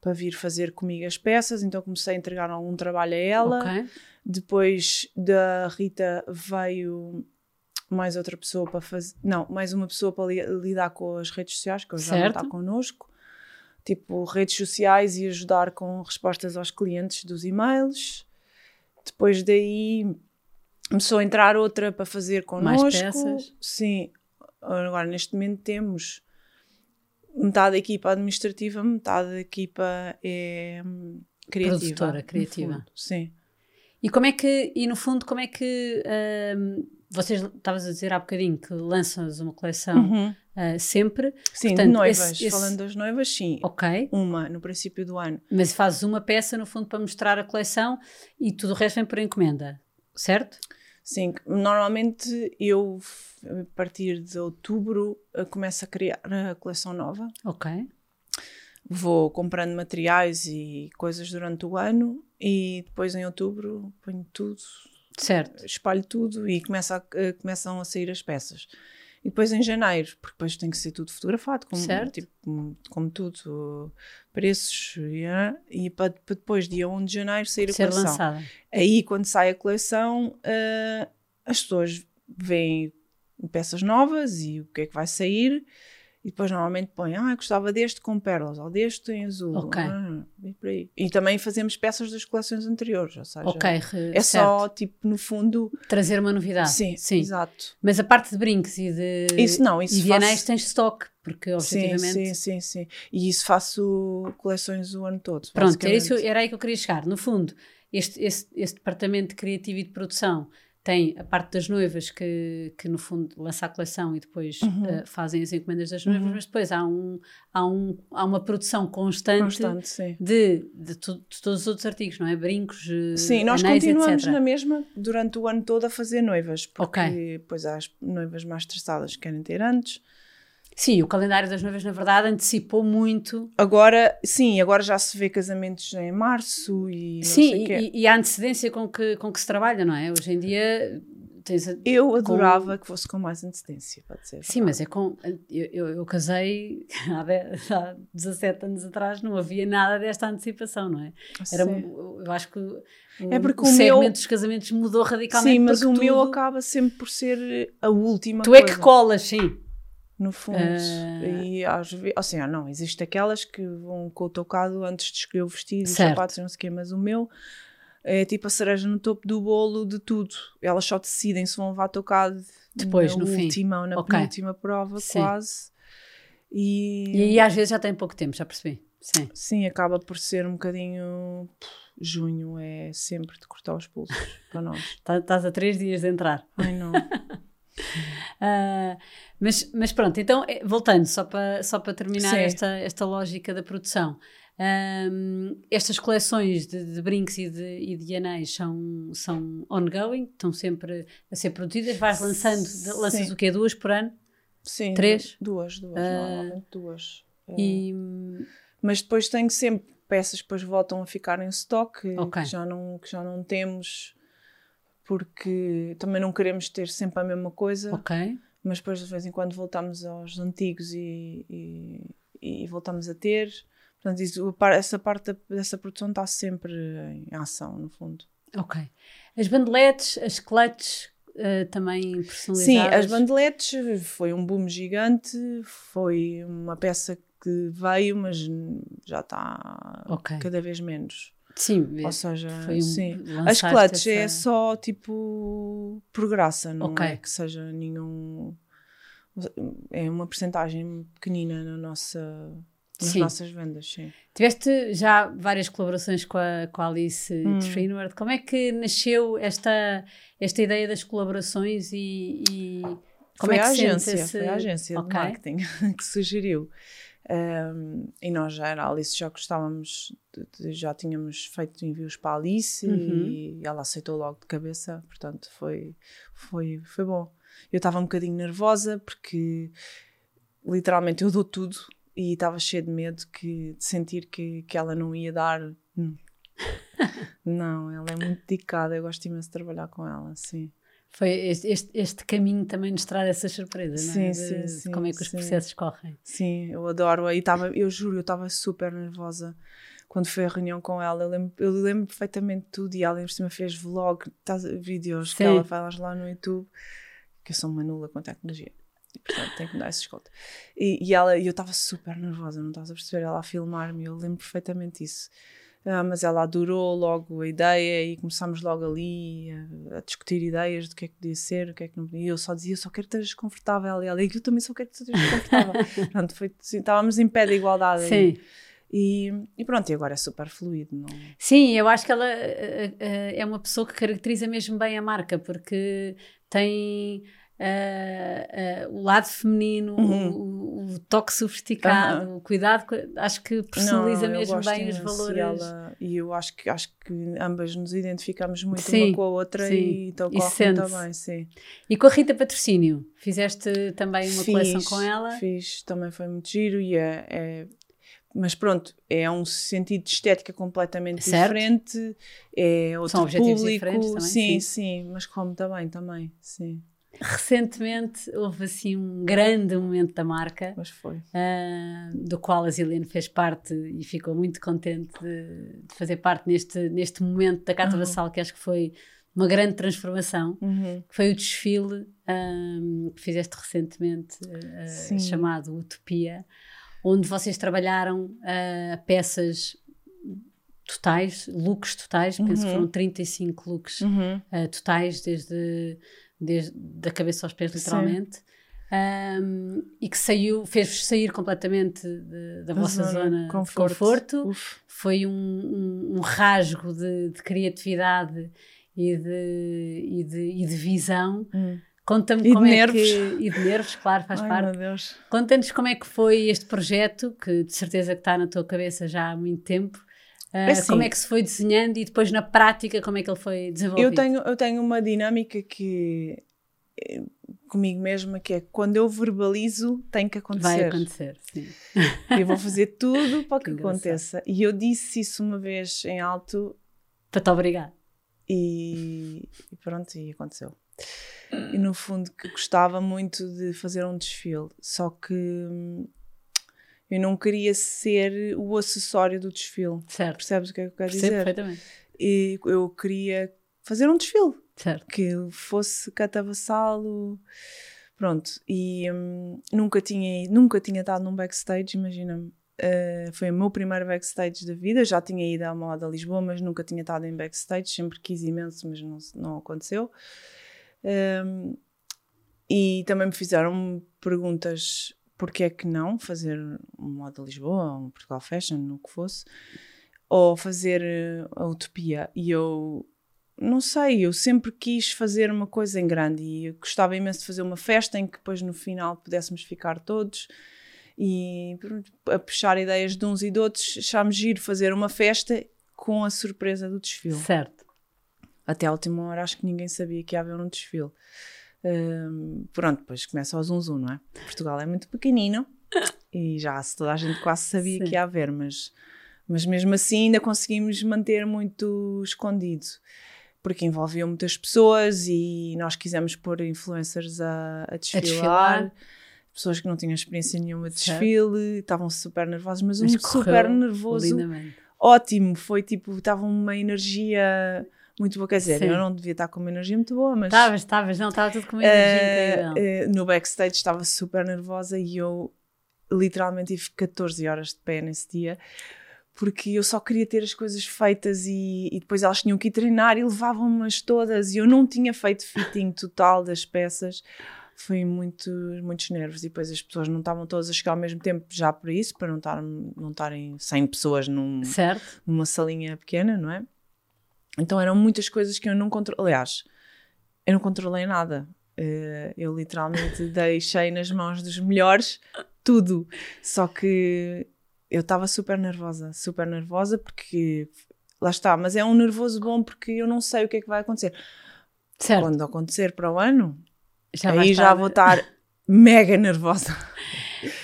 Para vir fazer comigo as peças, então comecei a entregar algum trabalho a ela. Ok. Depois da Rita veio mais outra pessoa para fazer. Não, mais uma pessoa para li- lidar com as redes sociais, que hoje já não está connosco. Tipo, redes sociais e ajudar com respostas aos clientes dos e-mails. Depois daí começou a entrar outra para fazer Mais connosco. peças. Sim. Agora, neste momento, temos metade da equipa administrativa, metade da equipa é criativa. Produtora, criativa. Sim. E como é que, e no fundo, como é que ahm, vocês estavas a dizer há bocadinho que lanças uma coleção Uhum. Ah, sempre, Sim, Portanto, de noivas. esse- esse- Falando das noivas, sim. ok, Uma no princípio do ano. mas fazes uma peça no fundo para mostrar a coleção e tudo o resto vem por encomenda, certo? Sim, normalmente eu, a partir de outubro, eh, começo a criar a coleção nova. Ok, Vou comprando materiais e coisas durante o ano e depois em outubro ponho tudo, certo. espalho tudo e começa a- eh, começam a sair as peças. E depois em janeiro, porque depois tem que ser tudo fotografado, como, Certo. tipo, como, como tudo, preços, e, ah, e para, para depois, dia 1 de janeiro, sair a Ser coleção. lançada. Aí, quando sai a coleção, ah, as pessoas veem peças novas e o que é que vai sair. E depois normalmente põem, ah, gostava deste com pérolas, ou deste em azul. Ok. ah, e, por aí. e também fazemos peças das coleções anteriores, ou seja, Ok, re- é só, certo. tipo, no fundo, trazer uma novidade. sim, sim. exato. Mas a parte de brincos e de, Isso não, isso e de faço- anéis tens stock, porque Sim, objetivamente... sim, sim, sim. E isso faço coleções o ano todo. Pronto, era, isso, era aí que eu queria chegar. No fundo, este, este, este departamento de criativo e de produção tem a parte das noivas que, que no fundo lança a coleção e depois Uhum. eh, fazem as encomendas das noivas, mas depois há, um, há, um, há uma produção constante, Constante. De, de, de todos os outros artigos, não é? Brincos, eh, Sim, nós anéis, continuamos etc. na mesma durante o ano todo a fazer noivas, porque Ok. depois há as noivas mais estressadas que querem ter antes. Sim, o calendário das noivas, na verdade, antecipou muito. Agora, sim, agora já se vê casamentos em março e não sei Sim, e, e a antecedência com que, com que se trabalha, não é? Hoje em dia tens a- Eu adorava que fosse com mais antecedência, pode ser. Sim, mas é com. Eu, eu, eu casei (laughs) há, de- há 17 anos atrás, não havia nada desta antecipação, não é? Era, Sim. um- eu acho que o, É porque o, o segmento meu- dos casamentos mudou radicalmente. Sim, mas o porque meu tudo- acaba sempre por ser a última Tu é coisa. que colas, sim. No fundo. Ah. E às vezes, assim, ah, não, existem aquelas que vão com o tocado antes de escolher o vestido, os Certo. sapatos, e não sei o quê, mas o meu é tipo a cereja no topo do bolo de tudo. Elas só decidem se vão levar tocado Depois, na no fim. última ou na Ok. penúltima prova, Sim. quase. E, E aí às vezes já tem pouco tempo, já percebi. Sim. sim, acaba por ser um bocadinho. Junho é sempre de cortar os pulsos para nós. (laughs) Tá- Estás a três dias de entrar. Ai não. (laughs) (laughs) Ah, mas, mas pronto, então, eh, voltando, só para só para terminar Sim. esta, esta lógica da produção. ahm, estas coleções de, de brincos e de, e de anéis são, são ongoing, estão sempre a ser produzidas, vais lançando, lanças Sim. o quê? Duas por ano? Sim, Três? Duas, duas, Ah. normalmente duas. É. E, Mas depois tenho sempre peças que depois voltam a ficar em stock Ok. que, já não, que já não temos porque também não queremos ter sempre a mesma coisa, ok, mas depois de vez em quando voltamos aos antigos e, e, e voltamos a ter. Portanto, isso, essa parte dessa produção está sempre em ação, no fundo. ok. As bandeletes, as clutches eh, também personalizadas? Sim, as bandeletes foi um boom gigante, foi uma peça que veio, mas já está Ok. cada vez menos. Sim, Ou seja, foi um- sim. As lançaste clutches é essa- só tipo por graça, não Ok. é que seja nenhum. É uma percentagem pequenina na nossa, nas Sim. nossas vendas, sim. Tiveste já várias colaborações com a, com a Alice Hum. Trinward. Como é que nasceu esta, esta ideia das colaborações e, e como foi é que a agência, esse... foi a agência Ok. de marketing (laughs) que sugeriu. Um, e nós já era Alice, já gostávamos, de, de, já tínhamos feito envios para a Alice uhum. e ela aceitou logo de cabeça, portanto foi, foi, foi bom. Eu estava um bocadinho nervosa porque literalmente eu dou tudo e estava cheia de medo que, de sentir que, que ela não ia dar. Hum. (laughs) não, ela é muito dedicada, eu gosto imenso de trabalhar com ela, sim. Foi este, este, este, caminho também nos traz essas surpresas, sim, não é? Sim, de, sim, de como é que os processos correm. Sim, eu adoro. E tava, eu juro, eu estava super nervosa quando foi a reunião com ela. Eu lembro, eu lembro perfeitamente tudo e ela, em cima, fez vlog, tá, vídeos sim. que ela faz lá no YouTube, que eu sou uma nula com tecnologia. E, portanto, tenho que me dar esse escolta. E, e ela, eu estava super nervosa, não estás a perceber? Ela a filmar-me, eu lembro perfeitamente isso. Ah, mas ela adorou logo a ideia e começámos logo ali a, a, discutir ideias do que é que podia ser, o que é que não podia. E eu só dizia, eu só quero que estejas confortável. E ela, eu também só quero que estejas confortável. (laughs) pronto, foi, assim, estávamos em pé de igualdade. Sim. E, e, pronto, e agora é super fluido. Não? Sim, eu acho que ela uh, uh, é uma pessoa que caracteriza mesmo bem a marca, porque tem uh, uh, o lado feminino, uhum. o, o, toque sofisticado, uhum. o cuidado, acho que personaliza Não, mesmo bem os valores. E, ela, e eu acho que, acho que ambas nos identificamos muito sim, uma com a outra sim. e então corre muito bem, sim. E com a Rita Patrocínio, fizeste também uma fiz, coleção com ela? Fiz, também foi muito giro e é, é mas pronto, é um sentido de estética completamente certo. diferente, é outro São objetivos público, diferentes também, sim, sim, sim, mas como também, também, sim. Recentemente houve assim um grande momento da marca, Mas foi. Uh, do qual a Zilene fez parte e ficou muito contente de, de fazer parte neste, neste momento da Cata uhum. Vassal, que acho que foi uma grande transformação, uhum. que foi o desfile um, que fizeste recentemente, uh, chamado Utopia, onde vocês trabalharam uh, peças totais, looks totais, uhum. penso que uhum. foram 35 looks uhum. uh, totais, desde desde da cabeça aos pés, literalmente. Um, e que saiu, fez-vos sair completamente de, da vossa zona, conforto. de conforto. Foi um, um, um rasgo de, de, criatividade e de, e de, e de visão. Hum. Conta-me como é nervos. que. E de nervos, claro, faz (laughs) Ai, parte. Conta-nos como é que foi este projeto, que de certeza que está na tua cabeça já há muito tempo. Uh, assim, como é que se foi desenhando e depois na prática como é que ele foi desenvolvido? Eu tenho, eu tenho uma dinâmica que eh, comigo mesma que é quando eu verbalizo tem que acontecer. Vai acontecer, sim. Eu vou fazer tudo (laughs) para que, que aconteça. E eu disse isso uma vez em alto. Para te obrigar. E, e pronto, e aconteceu. E no fundo que gostava muito de fazer um desfile, só que hum, eu não queria ser o acessório do desfile. Certo. Percebes o que é que eu quero Percebo dizer? perfeitamente. E eu queria fazer um desfile. Certo. Que fosse catavassalo. Pronto. E hum, nunca, tinha, nunca tinha estado num backstage, imagina-me. Uh, foi o meu primeiro backstage da vida. Já tinha ido à moda Lisboa, mas nunca tinha estado em backstage. Sempre quis imenso, mas não, não aconteceu. Um, e também me fizeram perguntas porque é que não fazer um moda Lisboa, um Portugal Fashion, o que fosse, ou fazer eh, a Utopia. E eu não sei, eu sempre quis fazer uma coisa em grande e gostava imenso de fazer uma festa em que depois no final pudéssemos ficar todos e a puxar ideias de uns e de outros, achámos giro fazer uma festa com a surpresa do desfile. Certo. Até a última hora acho que ninguém sabia que ia haver um desfile. Um, pronto, depois começa o zum, zum não é? Portugal é muito pequenino e já toda a gente quase sabia Sim. que ia haver, mas, mas mesmo assim ainda conseguimos manter muito escondido porque envolviam muitas pessoas e nós quisemos pôr influencers a, a, desfilar, a desfilar. Pessoas que não tinham experiência nenhuma de desfile, estavam super nervosos, mas, mas um super nervoso. Lindamente. Ótimo, foi tipo, estava uma energia muito boa. Quer dizer, Sim. eu não devia estar com uma energia muito boa, mas. Estavas, estavas, não, estava tudo com uma energia uh, incrível. Uh, no backstage estava super nervosa e eu literalmente tive 14 horas de pé nesse dia porque eu só queria ter as coisas feitas e, e depois elas tinham que ir treinar e levavam-nas todas e eu não tinha feito fitting total das peças. Foi muito, muitos nervos e depois as pessoas não estavam todas a chegar ao mesmo tempo já por isso, para não, estar, não estarem 100 pessoas num, certo. numa salinha pequena, não é? Então eram muitas coisas que eu não controlei. Aliás, eu não controlei nada. Uh, eu literalmente (laughs) deixei nas mãos dos melhores tudo. Só que eu estava super nervosa, super nervosa porque lá está, mas é um nervoso bom porque eu não sei o que é que vai acontecer. Certo. Quando acontecer para o ano, Já aí já estar- vou estar (laughs) mega nervosa.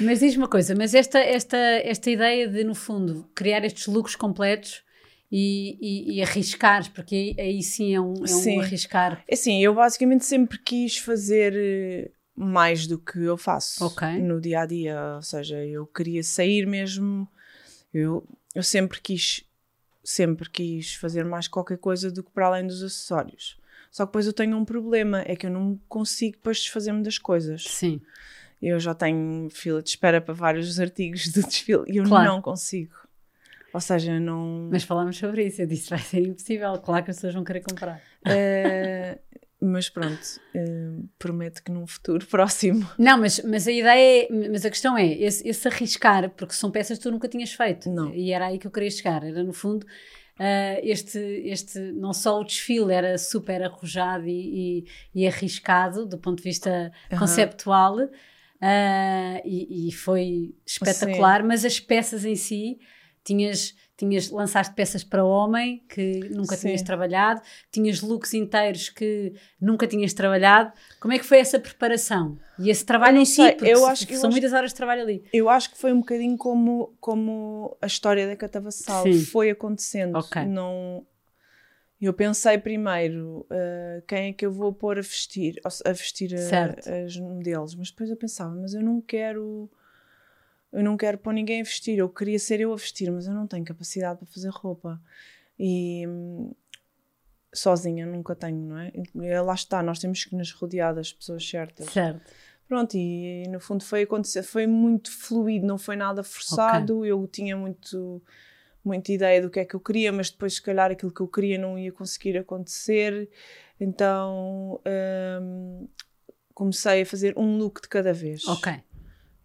Mas diz uma coisa, mas esta, esta, esta ideia de, no fundo, criar estes lucros completos e, e, e arriscar, porque aí, aí sim é um, é um Sim. arriscar. É Assim, eu basicamente sempre quis fazer eh, mais do que eu faço Ok. no dia a dia. Ou seja, eu queria sair mesmo. Eu, eu sempre quis sempre quis fazer mais qualquer coisa do que para além dos acessórios. Só que depois eu tenho um problema, é que eu não consigo depois desfazer-me das coisas. Sim. Eu já tenho fila de espera para vários (laughs) artigos do desfile e eu Claro. não consigo. Ou seja, não. Mas falámos sobre isso. Eu disse: vai ser impossível. Claro que as pessoas vão querer comprar. Eh, mas pronto, eh, prometo que num futuro (laughs) próximo. Não, mas, mas a ideia é, mas a questão é esse, esse arriscar, porque são peças que tu nunca tinhas feito. Não. E era aí que eu queria chegar. Era no fundo. ah, este, este, não só o desfile era super arrojado e, e, e arriscado do ponto de vista Aham. conceptual ah, e, e foi espetacular, mas as peças em si tinhas, tinhas lançaste peças para homem que nunca Sim. tinhas trabalhado, tinhas looks inteiros que nunca tinhas trabalhado. Como é que foi essa preparação? E esse trabalho em si, porque eu se- acho que- eu são acho- muitas horas de trabalho ali. Eu acho que foi um bocadinho como, como a história da Catavassal Sim. foi acontecendo. Ok. Não, eu pensei primeiro ah, quem é que eu vou pôr a vestir, a vestir a- Certo. as modelos, mas depois eu pensava, mas eu não quero. Eu não quero pôr ninguém a vestir, eu queria ser eu a vestir, mas eu não tenho capacidade para fazer roupa. E hum, sozinha nunca tenho, não é? E lá está, nós temos que nos rodear das pessoas certas. Certo. Pronto, e no fundo foi acontecer, foi muito fluido, não foi nada forçado. Eu tinha muito, muita ideia do que é que eu queria, mas depois, se calhar, aquilo que eu queria não ia conseguir acontecer. Então hum, comecei a fazer um look de cada vez. Ok.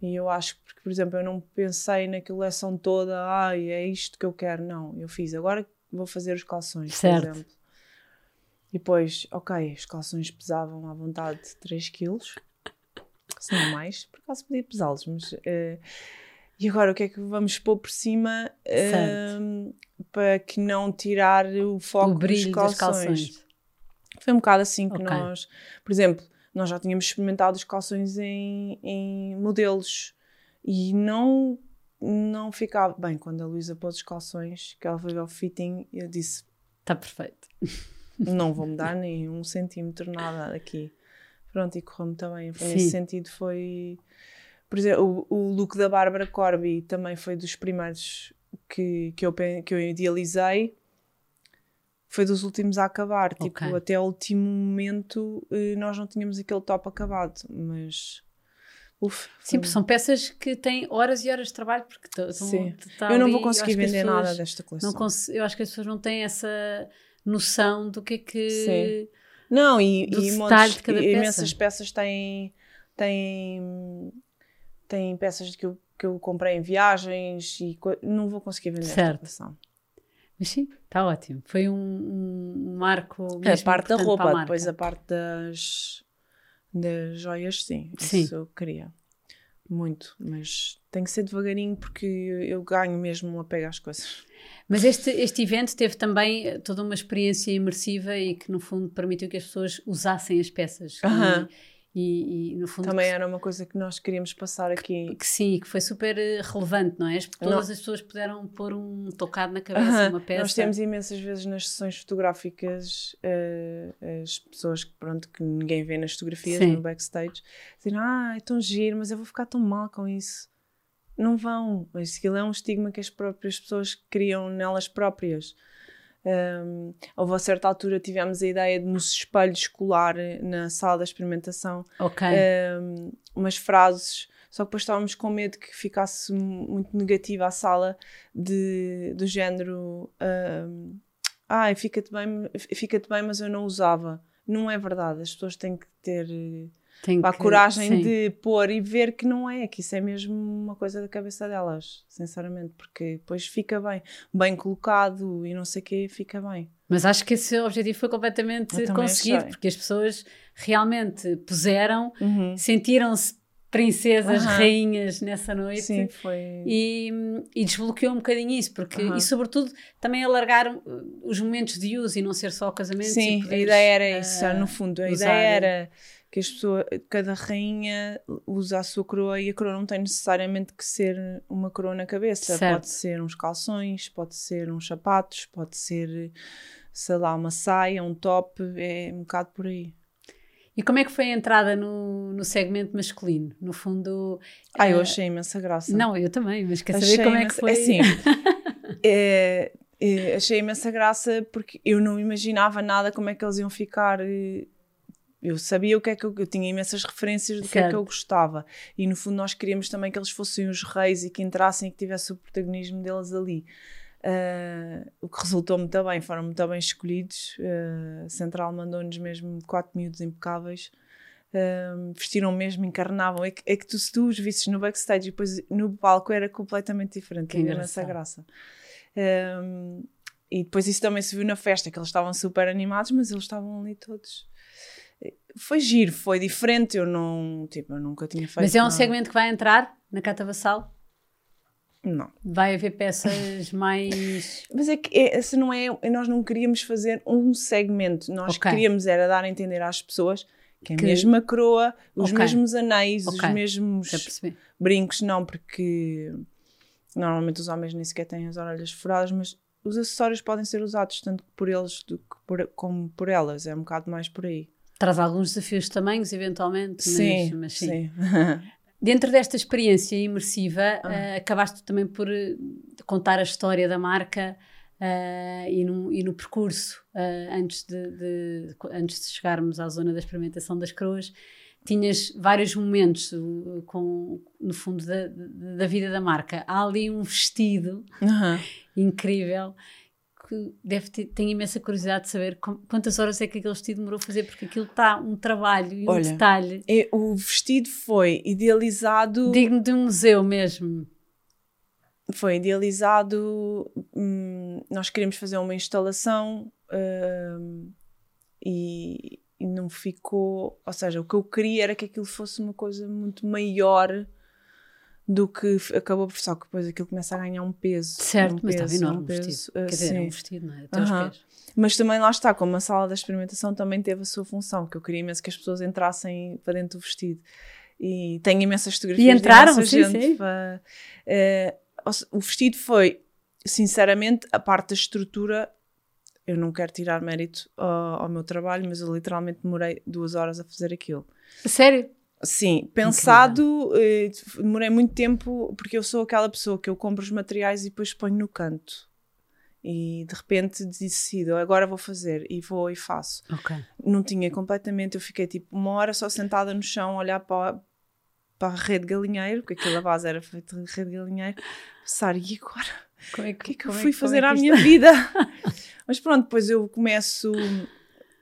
E eu acho que, porque, por exemplo, eu não pensei na coleção toda, ai, é isto que eu quero. Não, eu fiz, agora vou fazer os calções, Certo. por exemplo. E depois, ok, os calções pesavam à vontade 3 quilos, se não mais, por acaso podia pesá-los, mas... eh, e agora o que é que vamos pôr por cima ehm, para que não tirar o foco o brilho dos calções? calções. Foi um bocado assim que Ok. nós, por exemplo, nós já tínhamos experimentado os calções em, em modelos e não não ficava bem quando a Luísa pôs os calções que ela foi ao fitting eu disse Está perfeito. (laughs) não vou mudar nem um centímetro nada aqui pronto e correu-me também Sim. nesse sentido foi por exemplo o, o look da Bárbara Corby também foi dos primeiros que, que, eu, que eu idealizei foi dos últimos a acabar tipo Ok. até o último momento eh, nós não tínhamos aquele top acabado mas uf, Sim, foi- são peças que têm horas e horas de trabalho, porque estão- Sim. tá eu não ali, vou conseguir vender nada desta coleção eu acho que as pessoas não têm essa noção do que é que. Sim. Não, e, e montes, de cada e- peça. imensas peças têm, têm, têm peças que eu, que eu comprei em viagens e não vou conseguir vender esta Certo. coleção. Mas sim, está ótimo. Foi um, um marco. A parte da roupa, a depois a parte das, das joias, sim, Sim. isso eu queria. Muito, mas tem que ser devagarinho porque eu ganho mesmo um apego às coisas. Mas este, este evento teve também eh, toda uma experiência imersiva e que, no fundo, permitiu que as pessoas usassem as peças. E- Aham. E, e, no fundo, Também que, era uma coisa que nós queríamos passar aqui. que sim, que foi super eh, relevante, não é? Todas as pessoas puderam pôr um tocado na cabeça, Aham. uma peça. Nós temos imensas vezes nas sessões fotográficas eh, as pessoas que, pronto, que ninguém vê nas fotografias, Sim. no backstage, dizem, ah, é tão giro, mas eu vou ficar tão mal com isso. Não vão. Mas aquilo é um estigma que as próprias pessoas criam nelas próprias. Um, houve a certa altura tivemos a ideia de nos espelhos colar na sala da experimentação Ok. um, umas frases, só que depois estávamos com medo que ficasse muito negativa a sala de, do género um, ai, fica-te bem, fica bem, mas eu não usava. Não é verdade, as pessoas têm que ter Tem a que- coragem sim. de pôr e ver que não é, que isso é mesmo uma coisa da cabeça delas, sinceramente, porque depois fica bem, bem colocado e não sei o quê, fica bem. Mas acho que esse objetivo foi completamente conseguido, achei. porque as pessoas realmente puseram, Uhum. sentiram-se princesas, rainhas nessa noite. Sim, foi. E, e desbloqueou um bocadinho isso, porque, e sobretudo também alargar uh, os momentos de uso e não ser só o casamento. Sim, a ideia era isso, uh, no fundo, a ideia era que as pessoas, cada rainha usa a sua coroa e a coroa não tem necessariamente que ser uma coroa na cabeça. Certo. Pode ser uns calções, pode ser uns sapatos, pode ser, sei lá, uma saia, um top, é um bocado por aí. E como é que foi a entrada no, no segmento masculino? No fundo. Ah, eu eh, achei imensa graça. Não, eu também, mas quer saber como imensa... é que foi? Assim, (laughs) é, é, achei imensa graça porque eu não imaginava nada como é que eles iam ficar. Eu sabia o que é que eu, eu tinha imensas referências do certo. que é que eu gostava. E no fundo nós queríamos também que eles fossem os reis e que entrassem e que tivesse o protagonismo deles ali. Uh, o que resultou muito bem, foram muito bem escolhidos. Uh, Central mandou-nos mesmo quatro miúdos impecáveis. Uh, vestiram mesmo, encarnavam. É que, é que tu, se tu os visses no backstage e depois no palco era completamente diferente. Que tinha essa graça. e depois isso também se viu na festa, que eles estavam super animados, mas eles estavam ali todos. Foi giro, foi diferente. Eu não, tipo, eu nunca tinha feito. Mas é um nada. segmento que vai entrar na Cata Vassal? Não. Vai haver peças (laughs) mais. Mas é que é, essa não é. Nós não queríamos fazer um segmento. Nós okay. queríamos era dar a entender às pessoas que é a que... mesma coroa, os okay. mesmos anéis, okay. os mesmos brincos, não, porque normalmente os homens nem sequer têm as orelhas furadas, mas os acessórios podem ser usados tanto por eles do que por, como por elas. É um bocado mais por aí. Traz alguns desafios de tamanhos, eventualmente, mas sim. Mas sim. sim. (laughs) Dentro desta experiência imersiva, ah. uh, acabaste também por eh, contar a história da marca uh, e, no, e, no, percurso, uh, antes, de, de, antes de chegarmos à zona da experimentação das coroas, tinhas vários momentos com, no fundo da, da vida da marca. Há ali um vestido incrível que deve ter, tenho imensa curiosidade de saber quantas horas é que aquele vestido demorou a fazer, porque aquilo está um trabalho e um Olha, detalhe. É, o vestido foi idealizado. Digno de um museu mesmo. Foi idealizado. Hum, nós queríamos fazer uma instalação hum, e, e não ficou. Ou seja, o que eu queria era que aquilo fosse uma coisa muito maior do que acabou por só que depois aquilo começa a ganhar um peso. Certo, um mas peso, estava enorme um peso, vestido. Uh, Quer dizer, é um vestido, não é? Até uh -huh. pés. Mas também lá está, como a sala da experimentação também teve a sua função, que eu queria imenso que as pessoas entrassem para dentro do vestido. E tenho imensas fotografias e entraram, de sim, gente. Sim. Para, uh, o vestido foi, sinceramente, a parte da estrutura eu não quero tirar mérito ao, ao, meu trabalho, mas eu literalmente demorei duas horas a fazer aquilo. Sério? Sim, pensado, eh, demorei muito tempo, porque eu sou aquela pessoa que eu compro os materiais e depois ponho no canto. E de repente decido, agora vou fazer, e vou e faço. Okay. Não tinha completamente, eu fiquei tipo uma hora só sentada no chão, a olhar para, para a rede de galinheiro, porque aquela base era feita de rede de galinheiro, pensar, e agora? Como é que, o que é que eu fui é, fazer é à minha vida? (laughs) Mas pronto, depois eu começo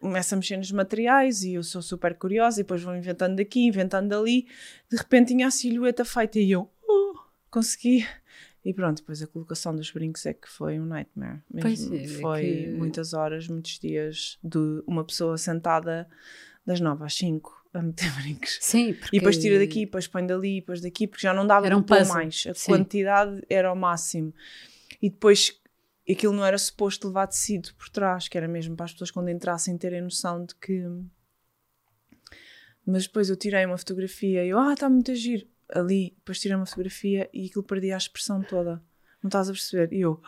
começo a mexer nos materiais e eu sou super curiosa e depois vou inventando daqui, inventando dali. De repente tinha a silhueta feita e eu oh, consegui. E pronto, depois a colocação dos brincos é que foi um nightmare. Mesmo. É, foi que... muitas horas, muitos dias de uma pessoa sentada das nove às cinco a meter (laughs) brincos. Sim, porque... E depois tira daqui, depois põe dali, depois daqui, porque já não dava era um mais. A Sim. quantidade era o máximo. E depois e aquilo não era suposto levar tecido por trás, que era mesmo para as pessoas quando entrassem terem noção de que. Mas depois eu tirei uma fotografia e eu, ah, está muito a giro. Ali, depois tirei uma fotografia e aquilo perdia a expressão toda. Não estás a perceber? E eu.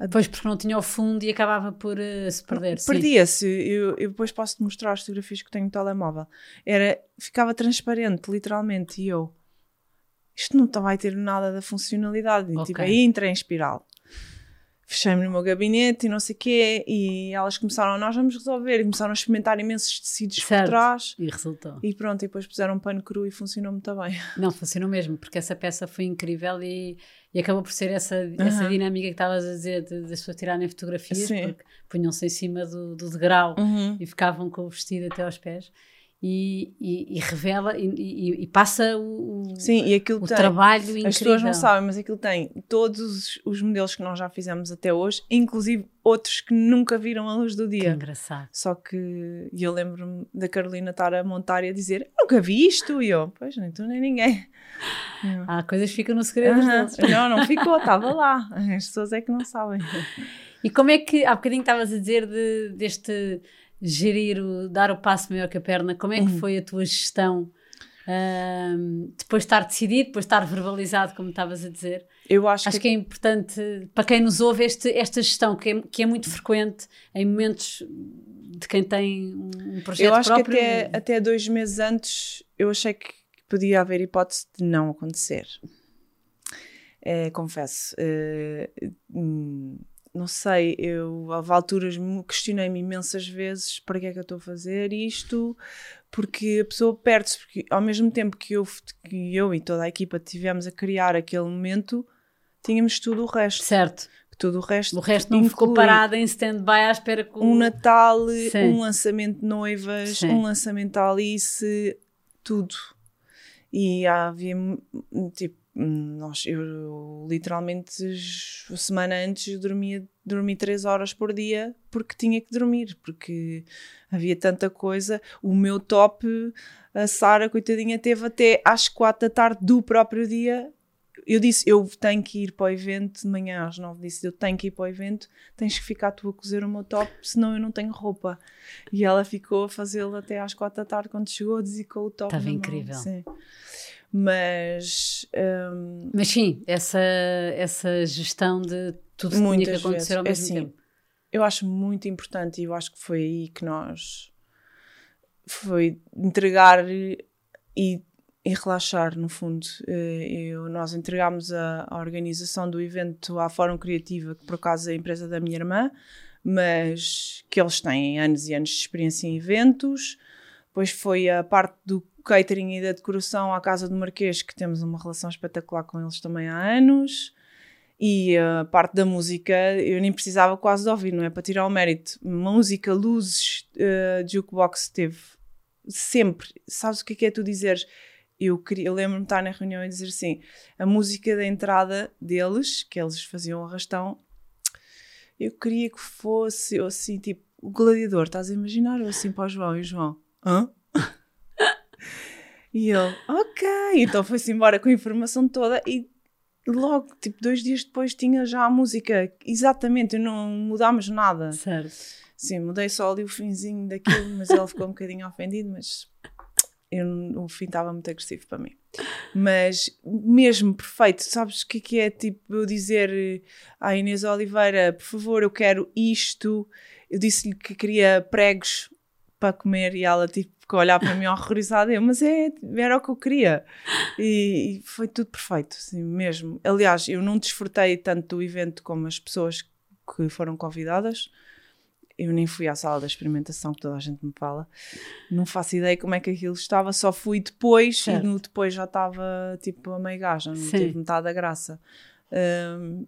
Ah, pois, porque não tinha o fundo e acabava por uh, se perder. Perdia-se. Eu, eu, depois posso-te mostrar as fotografias que tenho no telemóvel. Era, ficava transparente, literalmente. E eu, isto não vai ter nada da funcionalidade. Okay. Tipo, aí entrei em espiral fechei-me no meu gabinete e não sei o quê, e elas começaram, nós vamos resolver, e começaram a experimentar imensos tecidos certo. por trás. E resultou. E pronto, e depois puseram um pano cru e funcionou muito bem. (laughs) Não, funcionou mesmo, porque essa peça foi incrível e, e acabou por ser essa, essa dinâmica que estavas a dizer, de, de as pessoas tirarem fotografias, Sim. porque punham-se em cima do, do degrau uh -huh. e ficavam com o vestido até aos pés. E, e, e revela e, e, passa o, Sim, e aquilo o tem, trabalho incrível. As pessoas não sabem, mas aquilo tem todos os modelos que nós já fizemos até hoje, inclusive outros que nunca viram a luz do dia. Que engraçado. Só que eu lembro-me da Carolina estar a montar e a dizer: Nunca vi isto. E eu, pois, nem tu nem ninguém. Há (laughs) coisas que ficam no segredo uh -huh. Não, não ficou, (laughs) estava lá. As pessoas é que não sabem. E como é que, há bocadinho estavas a dizer de, deste gerir, o, dar o passo maior que a perna, como é que uhum. foi a tua gestão? Uh, depois de estar decidido, depois de estar verbalizado, como estavas a dizer. Eu acho, acho que... que... é importante para quem nos ouve este, esta gestão, que é, que é muito frequente em momentos de quem tem um projeto Eu acho próprio. que até, até dois meses antes eu achei que podia haver hipótese de não acontecer. É, confesso. É, não sei, eu a alturas questionei-me imensas vezes para que é que eu estou a fazer isto, porque a pessoa perde-se, porque ao mesmo tempo que eu, que eu e toda a equipa tivemos a criar aquele momento, tínhamos tudo o resto. Certo. Tudo o resto. O resto não ficou parado em stand-by à espera que Um Natal, Sim. um lançamento de noivas, Sim. um lançamento da Alice, tudo. E havia, tipo, nós, eu literalmente, a semana antes, dormia, dormi três horas por dia porque tinha que dormir, porque havia tanta coisa. O meu top, a Sara, coitadinha, teve até às quatro da tarde do próprio dia. Eu disse, eu tenho que ir para o evento, de manhã às nove disse, eu tenho que ir para o evento, tens que ficar tu a cozer o meu top, senão eu não tenho roupa. E ela ficou a fazê-lo até às quatro da tarde, quando chegou, desicou o top. Estava incrível. Sim. Mas. Um, Mas sim, essa, essa gestão de tudo que tinha que acontecer vezes. ao mesmo é assim, tempo. Eu acho muito importante e eu acho que foi aí que nós. Foi entregar e, e relaxar, no fundo. Eh, eu, nós entregámos a, a organização do evento à Fórum Criativa, que por acaso é a empresa da minha irmã, mas que eles têm anos e anos de experiência em eventos. Depois foi a parte do catering e da decoração à Casa do Marquês, que temos uma relação espetacular com eles também há anos. E a parte da música eu nem precisava quase de ouvir, não é para tirar o mérito. Música, luzes, uh, jukebox teve sempre. Sabes o que é, que é tu dizeres? Eu, eu lembro-me de estar na reunião e dizer assim: a música da entrada deles, que eles faziam arrastão, eu queria que fosse assim, tipo, o gladiador, estás a imaginar? Ou assim para o João e o João, hã? E ele, ok. Então foi-se embora com a informação toda e logo, tipo, dois dias depois tinha já a música. Exatamente, não mudámos nada. Certo. Sim, mudei só ali o finzinho daquilo, mas ele ficou um bocadinho ofendido, mas eu, o fim estava muito agressivo para mim. Mas mesmo perfeito, sabes o que, é que é tipo eu dizer à Inês Oliveira, por favor, eu quero isto. Eu disse-lhe que queria pregos para comer e ela tipo ficou a olhar para mim horrorizada. Eu, mas é, era o que eu queria. E, e, foi tudo perfeito, assim, mesmo. Aliás, eu não desfrutei tanto do evento como as pessoas que foram convidadas. Eu nem fui à sala da experimentação, que toda a gente me fala. Não faço ideia como é que aquilo estava, só fui depois certo. e no depois já estava tipo a meio gás, não Sim. teve metade da graça. Um,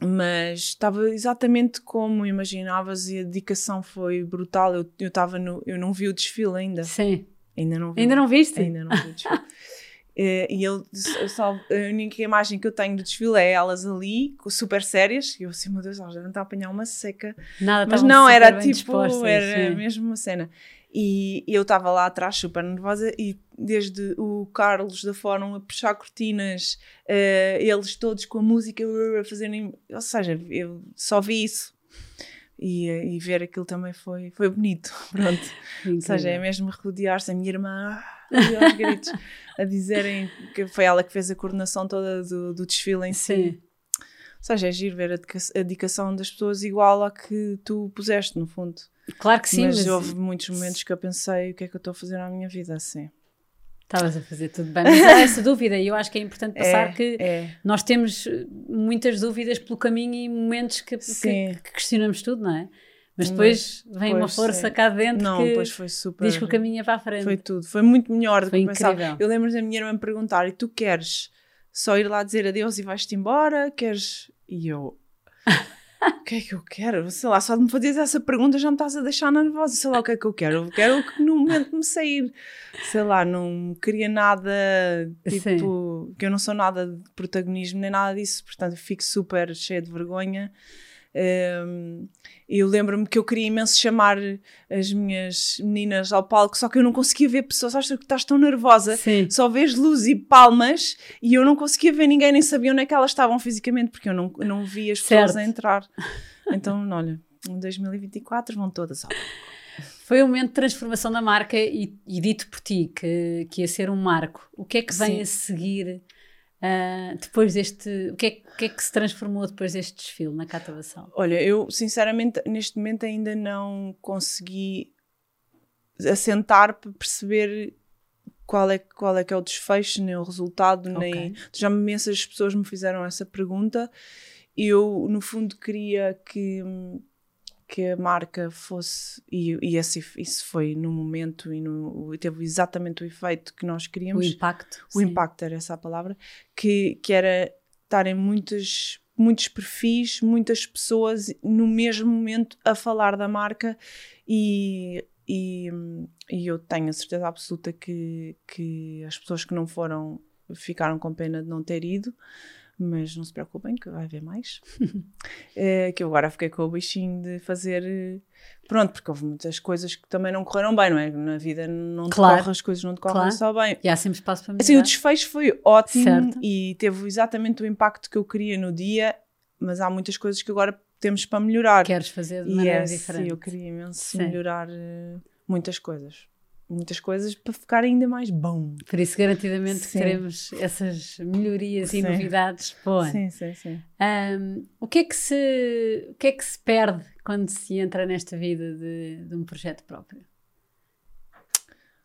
mas estava exatamente como imaginavas e a dedicação foi brutal. Eu estava no, eu não vi o desfile ainda. Sim. Ainda não vi. Ainda não viste? Ainda não vi o desfile. (laughs) Eh, e ele só, a única imagem que eu tenho do desfile é elas ali, super sérias. E eu assim, meu Deus, elas devem estar a apanhar uma seca. Nada, Mas não, era tipo, era sim. mesmo uma cena. E, e eu estava lá atrás super nervosa e desde o Carlos da Fórum a puxar cortinas, uh, eles todos com a música a fazerem. Ou seja, eu só vi isso. E, e ver aquilo também foi, foi bonito. (laughs) Pronto. Ou seja, é mesmo rodear-se. A minha irmã ah, aos gritos a dizerem que foi ela que fez a coordenação toda do, do desfile em si. Sim. Ou seja, é giro ver a dedicação das pessoas igual à que tu puseste, no fundo. Claro que sim. Mas, mas, houve muitos momentos que eu pensei o que é que eu estou a fazer na minha vida assim. Estavas a fazer tudo bem, mas há essa dúvida e eu acho que é importante passar é, que é. nós temos muitas dúvidas pelo caminho e momentos que, que, que questionamos tudo, não é? Mas depois mas, vem uma força é. cá dentro não, que pois foi super, diz que o caminho é para a frente. Foi tudo, foi muito melhor do que eu pensava. Eu lembro da minha irmã me perguntar: e tu queres só ir lá dizer adeus e vais-te embora? Queres. E eu. O que é que eu quero? Sei lá, só de me fazer essa pergunta já me estás a deixar nervosa. Sei lá o que é que eu quero. Eu quero que no momento me sair. Sei lá, não queria nada, tipo, Sim. que eu não sou nada de protagonismo nem nada disso, portanto fico super cheia de vergonha. Um, eu lembro-me que eu queria imenso chamar as minhas meninas ao palco, só que eu não conseguia ver pessoas. Acho que estás tão nervosa, Sim. só vês luz e palmas e eu não conseguia ver ninguém, nem sabia onde é que elas estavam fisicamente, porque eu não, não via as pessoas certo. a entrar. Então, (laughs) olha, em 2024 vão todas ao foi um momento de transformação da marca e, e, dito por ti que, que ia ser um marco. O que é que vem Sim. a seguir Uh, depois deste, o que, é, o que, é, que se transformou depois deste desfile na catavação? Olha, eu sinceramente neste momento ainda não consegui assentar para perceber qual é, qual é que é o desfecho, nem o resultado, okay. nem. Já imensas pessoas me fizeram essa pergunta. Eu, no fundo, queria que que a marca fosse, e, e esse, isso foi no momento e no, teve exatamente o efeito que nós queríamos. O impacto. O sim. impacto era essa a palavra, que, que era estarem muitos, muitos perfis, muitas pessoas no mesmo momento a falar da marca e, e, e eu tenho a certeza absoluta que, que as pessoas que não foram ficaram com pena de não ter ido mas não se preocupem que vai haver mais. é, (laughs) que eu agora fiquei com o bichinho de fazer. Pronto, porque houve muitas coisas que também não correram bem, não é? Na vida não claro. as coisas não decorrem claro. só bem. E há sempre espaço para melhorar. Assim, o desfecho foi ótimo certo. e teve exatamente o impacto que eu queria no dia, mas há muitas coisas que agora temos para melhorar. Queres fazer de maneira yes, diferente. Sim, eu queria imenso sim. melhorar uh, muitas coisas muitas coisas para ficar ainda mais bom. Por isso, garantidamente, sim. teremos essas melhorias sim. e novidades. Boa. Sim, sim, sim. Um, o, que é que se, o que é que se perde quando se entra nesta vida de, de um projeto próprio?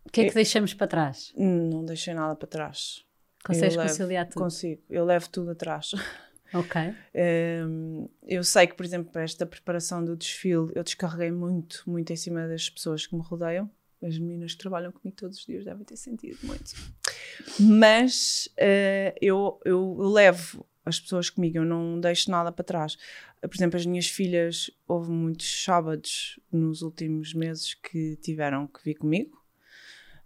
O que é que eu, deixamos para trás? Não deixei nada para trás. Consegues eu conciliar levo, tudo? Consigo, eu levo tudo atrás. (laughs) Ok. Um, eu sei que, por exemplo, para esta preparação do desfile, eu descarreguei muito, muito em cima das pessoas que me rodeiam as meninas que trabalham comigo todos os dias devem ter sentido muito. Mas uh, eu, eu levo as pessoas comigo, eu não deixo nada para trás. Por exemplo, as minhas filhas, houve muitos sábados nos últimos meses que tiveram que vir comigo.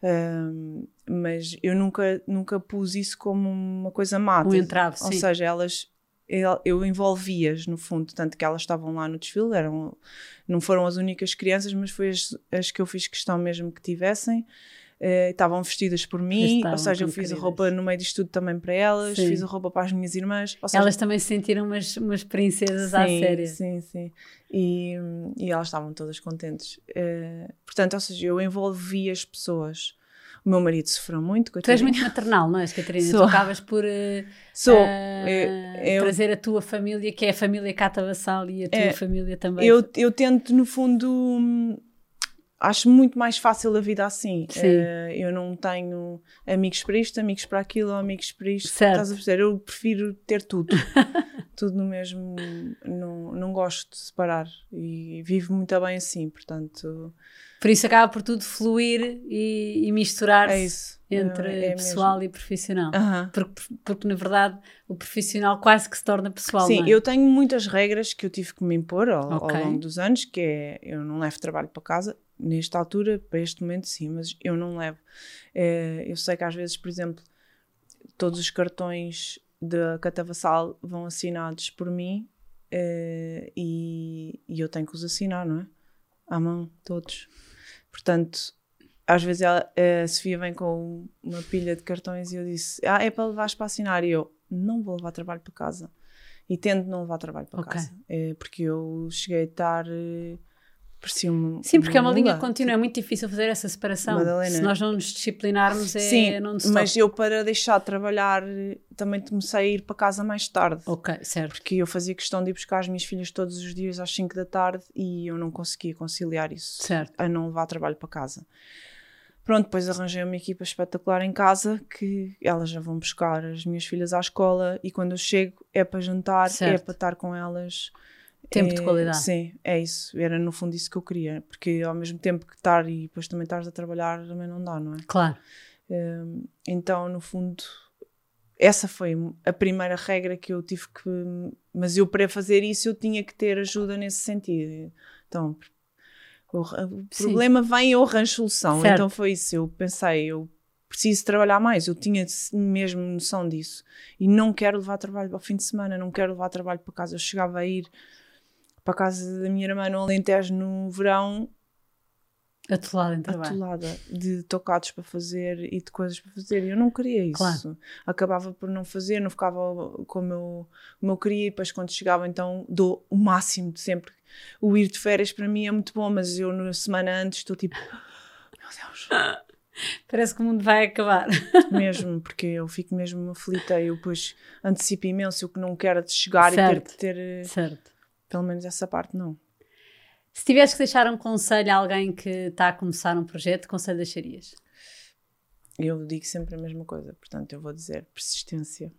Uh, mas eu nunca, nunca pus isso como uma coisa mata. Um entrave, Ou seja, elas eu envolvi-as no fundo, tanto que elas estavam lá no desfile, eram, não foram as únicas crianças, mas foi as, as que eu fiz questão mesmo que tivessem. Uh, estavam vestidas por mim, estavam ou seja, eu fiz a roupa no meio disto tudo também para elas, sim. fiz a roupa para as minhas irmãs. Seja, elas também se sentiram umas, umas princesas sim, à séria. Sim, sim. E, e elas estavam todas contentes. Uh, portanto, ou seja, eu envolvi as pessoas o meu marido sofreu muito. Tu és muito maternal, não és, Catarina? Sou. Tu acabas por uh, Sou. Uh, eu, trazer a tua família, que é a família Cata Vassal e a tua é, família também. Eu, eu tento, no fundo, acho muito mais fácil a vida assim. Uh, eu não tenho amigos para isto, amigos para aquilo, amigos para isto. Certo. Estás a perceber? Eu prefiro ter tudo. (laughs) tudo no mesmo. Não, não gosto de separar e vivo muito bem assim, portanto. Por isso acaba por tudo fluir e, e misturar-se é entre é, é pessoal mesmo. e profissional. Porque, porque, na verdade, o profissional quase que se torna pessoal. Sim, é? eu tenho muitas regras que eu tive que me impor ao, okay. ao longo dos anos, que é eu não levo trabalho para casa. Nesta altura, para este momento, sim, mas eu não levo. É, eu sei que às vezes, por exemplo, todos os cartões da Catavassal vão assinados por mim é, e, e eu tenho que os assinar, não é? À mão, todos. Portanto, às vezes ela, a Sofia vem com uma pilha de cartões e eu disse: Ah, é para levar para assinar. E eu não vou levar trabalho para casa. E tento não levar trabalho para okay. casa. É porque eu cheguei a estar eh, parecia um, Sim, porque é uma linha contínua, é muito difícil fazer essa separação. Madalena. Se nós não nos disciplinarmos, é Sim, não mas eu para deixar de trabalhar também comecei a ir para casa mais tarde. Ok, certo. Porque eu fazia questão de ir buscar as minhas filhas todos os dias às 5 da tarde e eu não conseguia conciliar isso. Certo. A não levar trabalho para casa. Pronto, depois arranjei uma equipa espetacular em casa que elas já vão buscar as minhas filhas à escola e quando eu chego é para jantar, é certo. é para estar com elas Tempo é, de qualidade. Sim, é isso. Era no fundo isso que eu queria. Porque ao mesmo tempo que estar e depois também estás a trabalhar também não dá, não é? Claro. Um, então, no fundo, essa foi a primeira regra que eu tive que. Mas eu, para fazer isso, eu tinha que ter ajuda nesse sentido. Então, o, o problema vem eu arranjo solução. Certo. Então foi isso. Eu pensei, eu preciso trabalhar mais. Eu tinha mesmo noção disso. E não quero levar trabalho ao fim de semana, não quero levar trabalho para casa. Eu chegava a ir para a casa da minha irmã no Alentejo no verão Atolada em trabalho. Atolada de tocados para fazer e de coisas para fazer. Eu não queria isso. Claro. Acabava por não fazer, não ficava como eu, como eu queria. E depois, quando chegava, então dou o máximo de sempre. O ir de férias para mim é muito bom, mas eu na semana antes estou tipo, (gasps) meu Deus. (laughs) Parece que o mundo vai acabar. (laughs) Mesmo, porque eu fico mesmo aflita. Eu depois antecipo imenso o que não quero de chegar certo. e ter que ter. Eh, certo. Pelo menos essa parte não. Se tivesse que deixar um conselho a alguém que está a começar um projeto, que conselho deixarias? Eu digo sempre a mesma coisa, portanto, eu vou dizer persistência.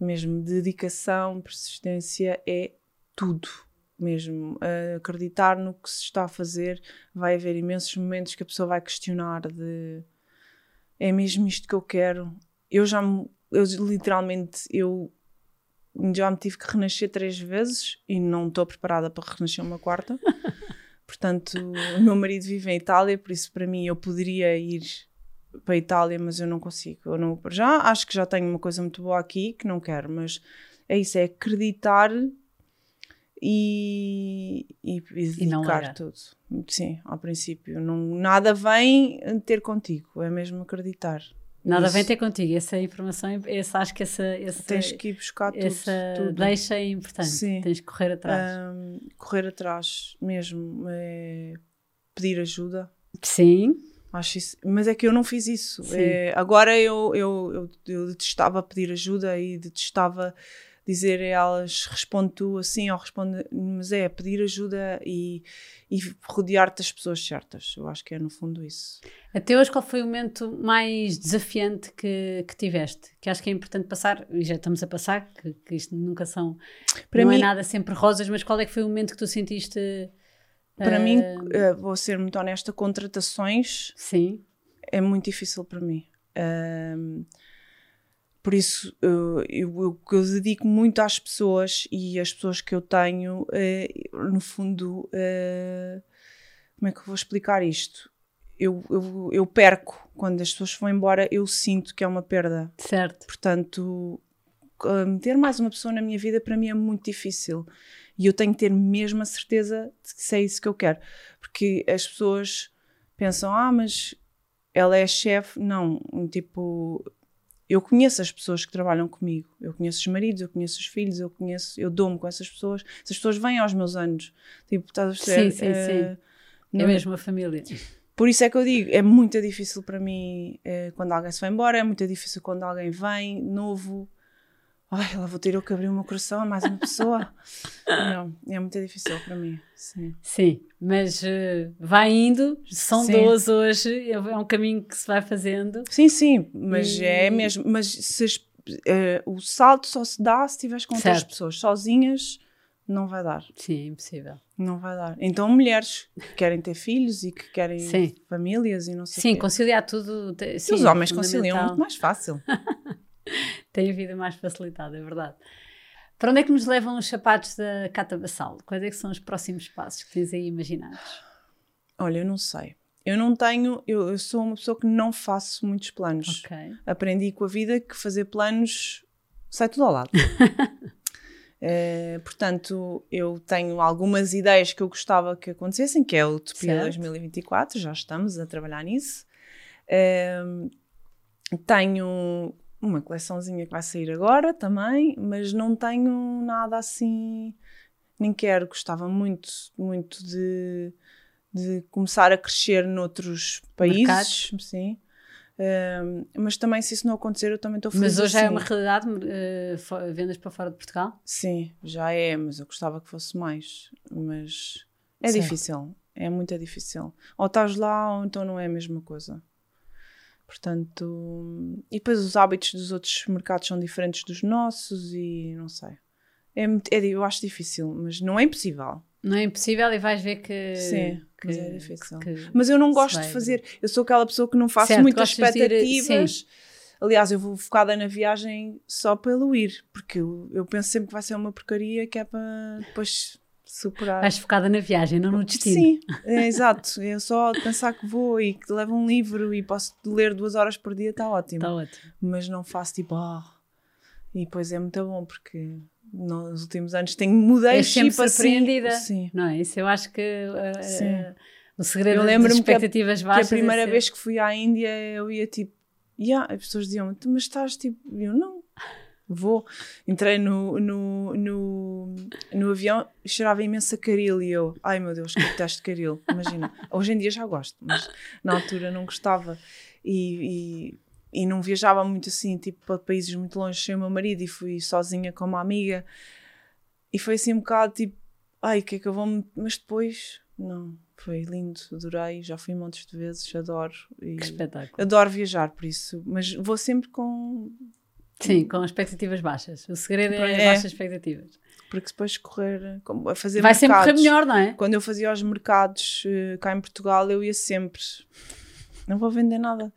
Mesmo dedicação, persistência é tudo. Mesmo acreditar no que se está a fazer, vai haver imensos momentos que a pessoa vai questionar de é mesmo isto que eu quero. Eu já eu literalmente eu já me tive que renascer três vezes e não estou preparada para renascer uma quarta. (laughs) Portanto, o meu marido vive em Itália, por isso para mim eu poderia ir para a Itália, mas eu não consigo. Eu não, já acho que já tenho uma coisa muito boa aqui que não quero, mas é isso, é acreditar e, e, e dedicar e tudo. Sim, ao princípio. Não, nada vem ter contigo, é mesmo acreditar. Nada Isso. vem ter contigo, essa informação, essa, acho que essa, essa tens que ir buscar tudo, essa tudo. deixa é importante, Sim. tens que correr atrás. Um, correr atrás mesmo, é pedir ajuda. Sim. Acho isso, mas é que eu não fiz isso. É, agora eu, eu, eu, eu detestava pedir ajuda e detestava dizer a elas responde tu assim ou responde, mas é pedir ajuda e, e rodear-te das pessoas certas. Eu acho que é no fundo isso. Até hoje, qual foi o momento mais desafiante que, que tiveste? Que acho que é importante passar, e já estamos a passar, que, que isto nunca são, para não é mim, é nada sempre rosas, mas qual é que foi o momento que tu sentiste? Para uh... mim, uh, vou ser muito honesta, contratações Sim. é muito difícil para mim. Uh, por isso, eu, eu, eu, dedico muito às pessoas e as pessoas que eu tenho, eh, no fundo, eh, como é que eu vou explicar isto? Eu, eu, eu, perco quando as pessoas vão embora, eu sinto que é uma perda. Certo. Portanto, ter mais uma pessoa na minha vida para mim é muito difícil. E eu tenho que ter mesmo a certeza de que é isso que eu quero. Porque as pessoas pensam, ah, mas ela é chefe. Não, tipo, eu conheço as pessoas que trabalham comigo, eu conheço os maridos, eu conheço os filhos, eu conheço, eu dou-me com essas pessoas. Essas pessoas vêm aos meus anos, tipo, estás a perceber? Sim, sim, sim. Não, é, é mesmo a família. Por isso é que eu digo, é muito difícil para mim uh, quando alguém se vai embora, é muito difícil quando alguém vem novo. Ai, lá vou ter eu que abrir o meu coração a mais uma pessoa. (laughs) Não, é muito difícil para mim. Sim, sim mas uh, vai indo, são. 12 hoje, é um caminho que se vai fazendo. Sim, sim, mas e... é mesmo. Mas se, uh, o salto só se dá se estiveres com outras pessoas sozinhas. Não vai dar. Sim, é impossível. Não vai dar. Então, mulheres que querem ter filhos e que querem sim. famílias e não sei Sim, conciliar tudo. Sim, os homens conciliam muito mais fácil. (laughs) Tem a vida mais facilitada, é verdade. Para onde é que nos levam os sapatos da Cata Bassal? Quais é que são os próximos passos que tens aí imaginados? Olha, eu não sei. Eu não tenho, eu, eu sou uma pessoa que não faço muitos planos. Okay. Aprendi com a vida que fazer planos sai tudo ao lado. Uh, (laughs) portanto, eu tenho algumas ideias que eu gostava que acontecessem, que é o Utopia 2024, já estamos a trabalhar nisso. Uh, tenho uma coleçãozinha que vai sair agora também, mas não tenho nada assim, nem quero. Gostava muito, muito de, de começar a crescer noutros países, Mercados. sim. Uh, mas também, se isso não acontecer, eu também estou feliz. Mas hoje assim. é uma realidade uh, vendas para fora de Portugal? Sim, já é, mas eu gostava que fosse mais. Mas é difícil, é muito difícil. Ou estás lá, ou então não é a mesma coisa. Portanto, e depois os hábitos dos outros mercados são diferentes dos nossos e não sei. É, é, eu acho difícil, mas não é impossível. Não é impossível e vais ver que. Sim, que, mas é difícil. Que, mas eu não gosto de fazer. Eu sou aquela pessoa que não faço certo, muitas expectativas. Ir, Aliás, eu vou focada na viagem só pelo ir, porque eu, eu penso sempre que vai ser uma porcaria que é para depois superar. Vais focada na viagem, não no destino. Sim, (laughs) é, exato. Eu só pensar que vou e que levo um livro e posso ler duas horas por dia, está ótimo. Está ótimo. Mas não faço tipo, ah. E depois é muito bom porque nos últimos anos tenho mudei É sempre chip surpreendida. Assim. Sim. Não é? Isso eu acho que uh, uh, o segredo Eu lembro-me que a- Que a primeira é vez que fui à Índia eu ia tipo, yeah, as pessoas diziam, "Tu, mas estás tipo, eu não, vou. Entrei no, no, no, no avião e cheirava imenso a caril e eu, ai meu Deus, que detesto caril, imagina. Hoje em dia já gosto, mas na altura não gostava e, e, e não viajava muito assim, tipo para países muito longe sem o meu marido e fui sozinha com uma amiga e foi assim um bocado tipo, ai, que é que eu vou, me-" mas depois, não. Foi lindo, adorei, já fui montes de vezes, adoro. Que espetáculo. adoro viajar, por isso, mas vou sempre com. Sim, com expectativas baixas. O segredo é, É. baixas expectativas. Porque depois correr como a fazer Vai sempre correr mercados. melhor, não é? Quando eu fazia os mercados eh, cá em Portugal, eu ia sempre. Não vou vender nada.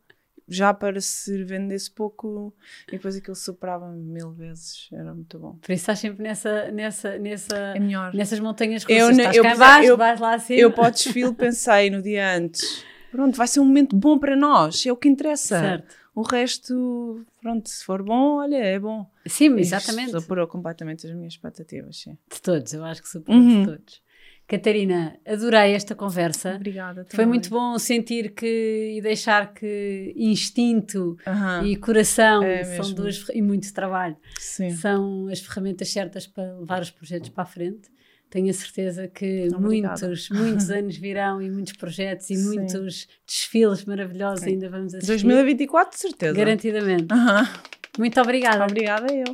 Já para se vendesse pouco e depois aquilo superava mil vezes. Era muito bom. Por isso estás sempre nessa, nessa, nessa, É melhor. nessas montanhas Eu russas. Estás eu cá pesa- baixo, eu- vais lá acima. Eu para o desfile pensei no dia antes. Pronto, vai ser um momento bom para nós. É o que interessa. Certo. O resto, pronto, se for bom, olha, é bom. Sim, Isto exatamente. Superou completamente as minhas expectativas, sim. De todos, eu acho que superou Uhum. de todos. Catarina, adorei esta conversa. Obrigada. Foi também. muito bom sentir que e deixar que instinto Aham, e coração É são duas e muito trabalho Sim. são as ferramentas certas para levar os projetos para a frente. Tenho a certeza que Obrigada. muitos, muitos (laughs) anos virão e muitos projetos e Sim. muitos desfiles maravilhosos Sim. ainda vamos assistir. 2024, de certeza. Garantidamente. Muito obrigada. Obrigada eu.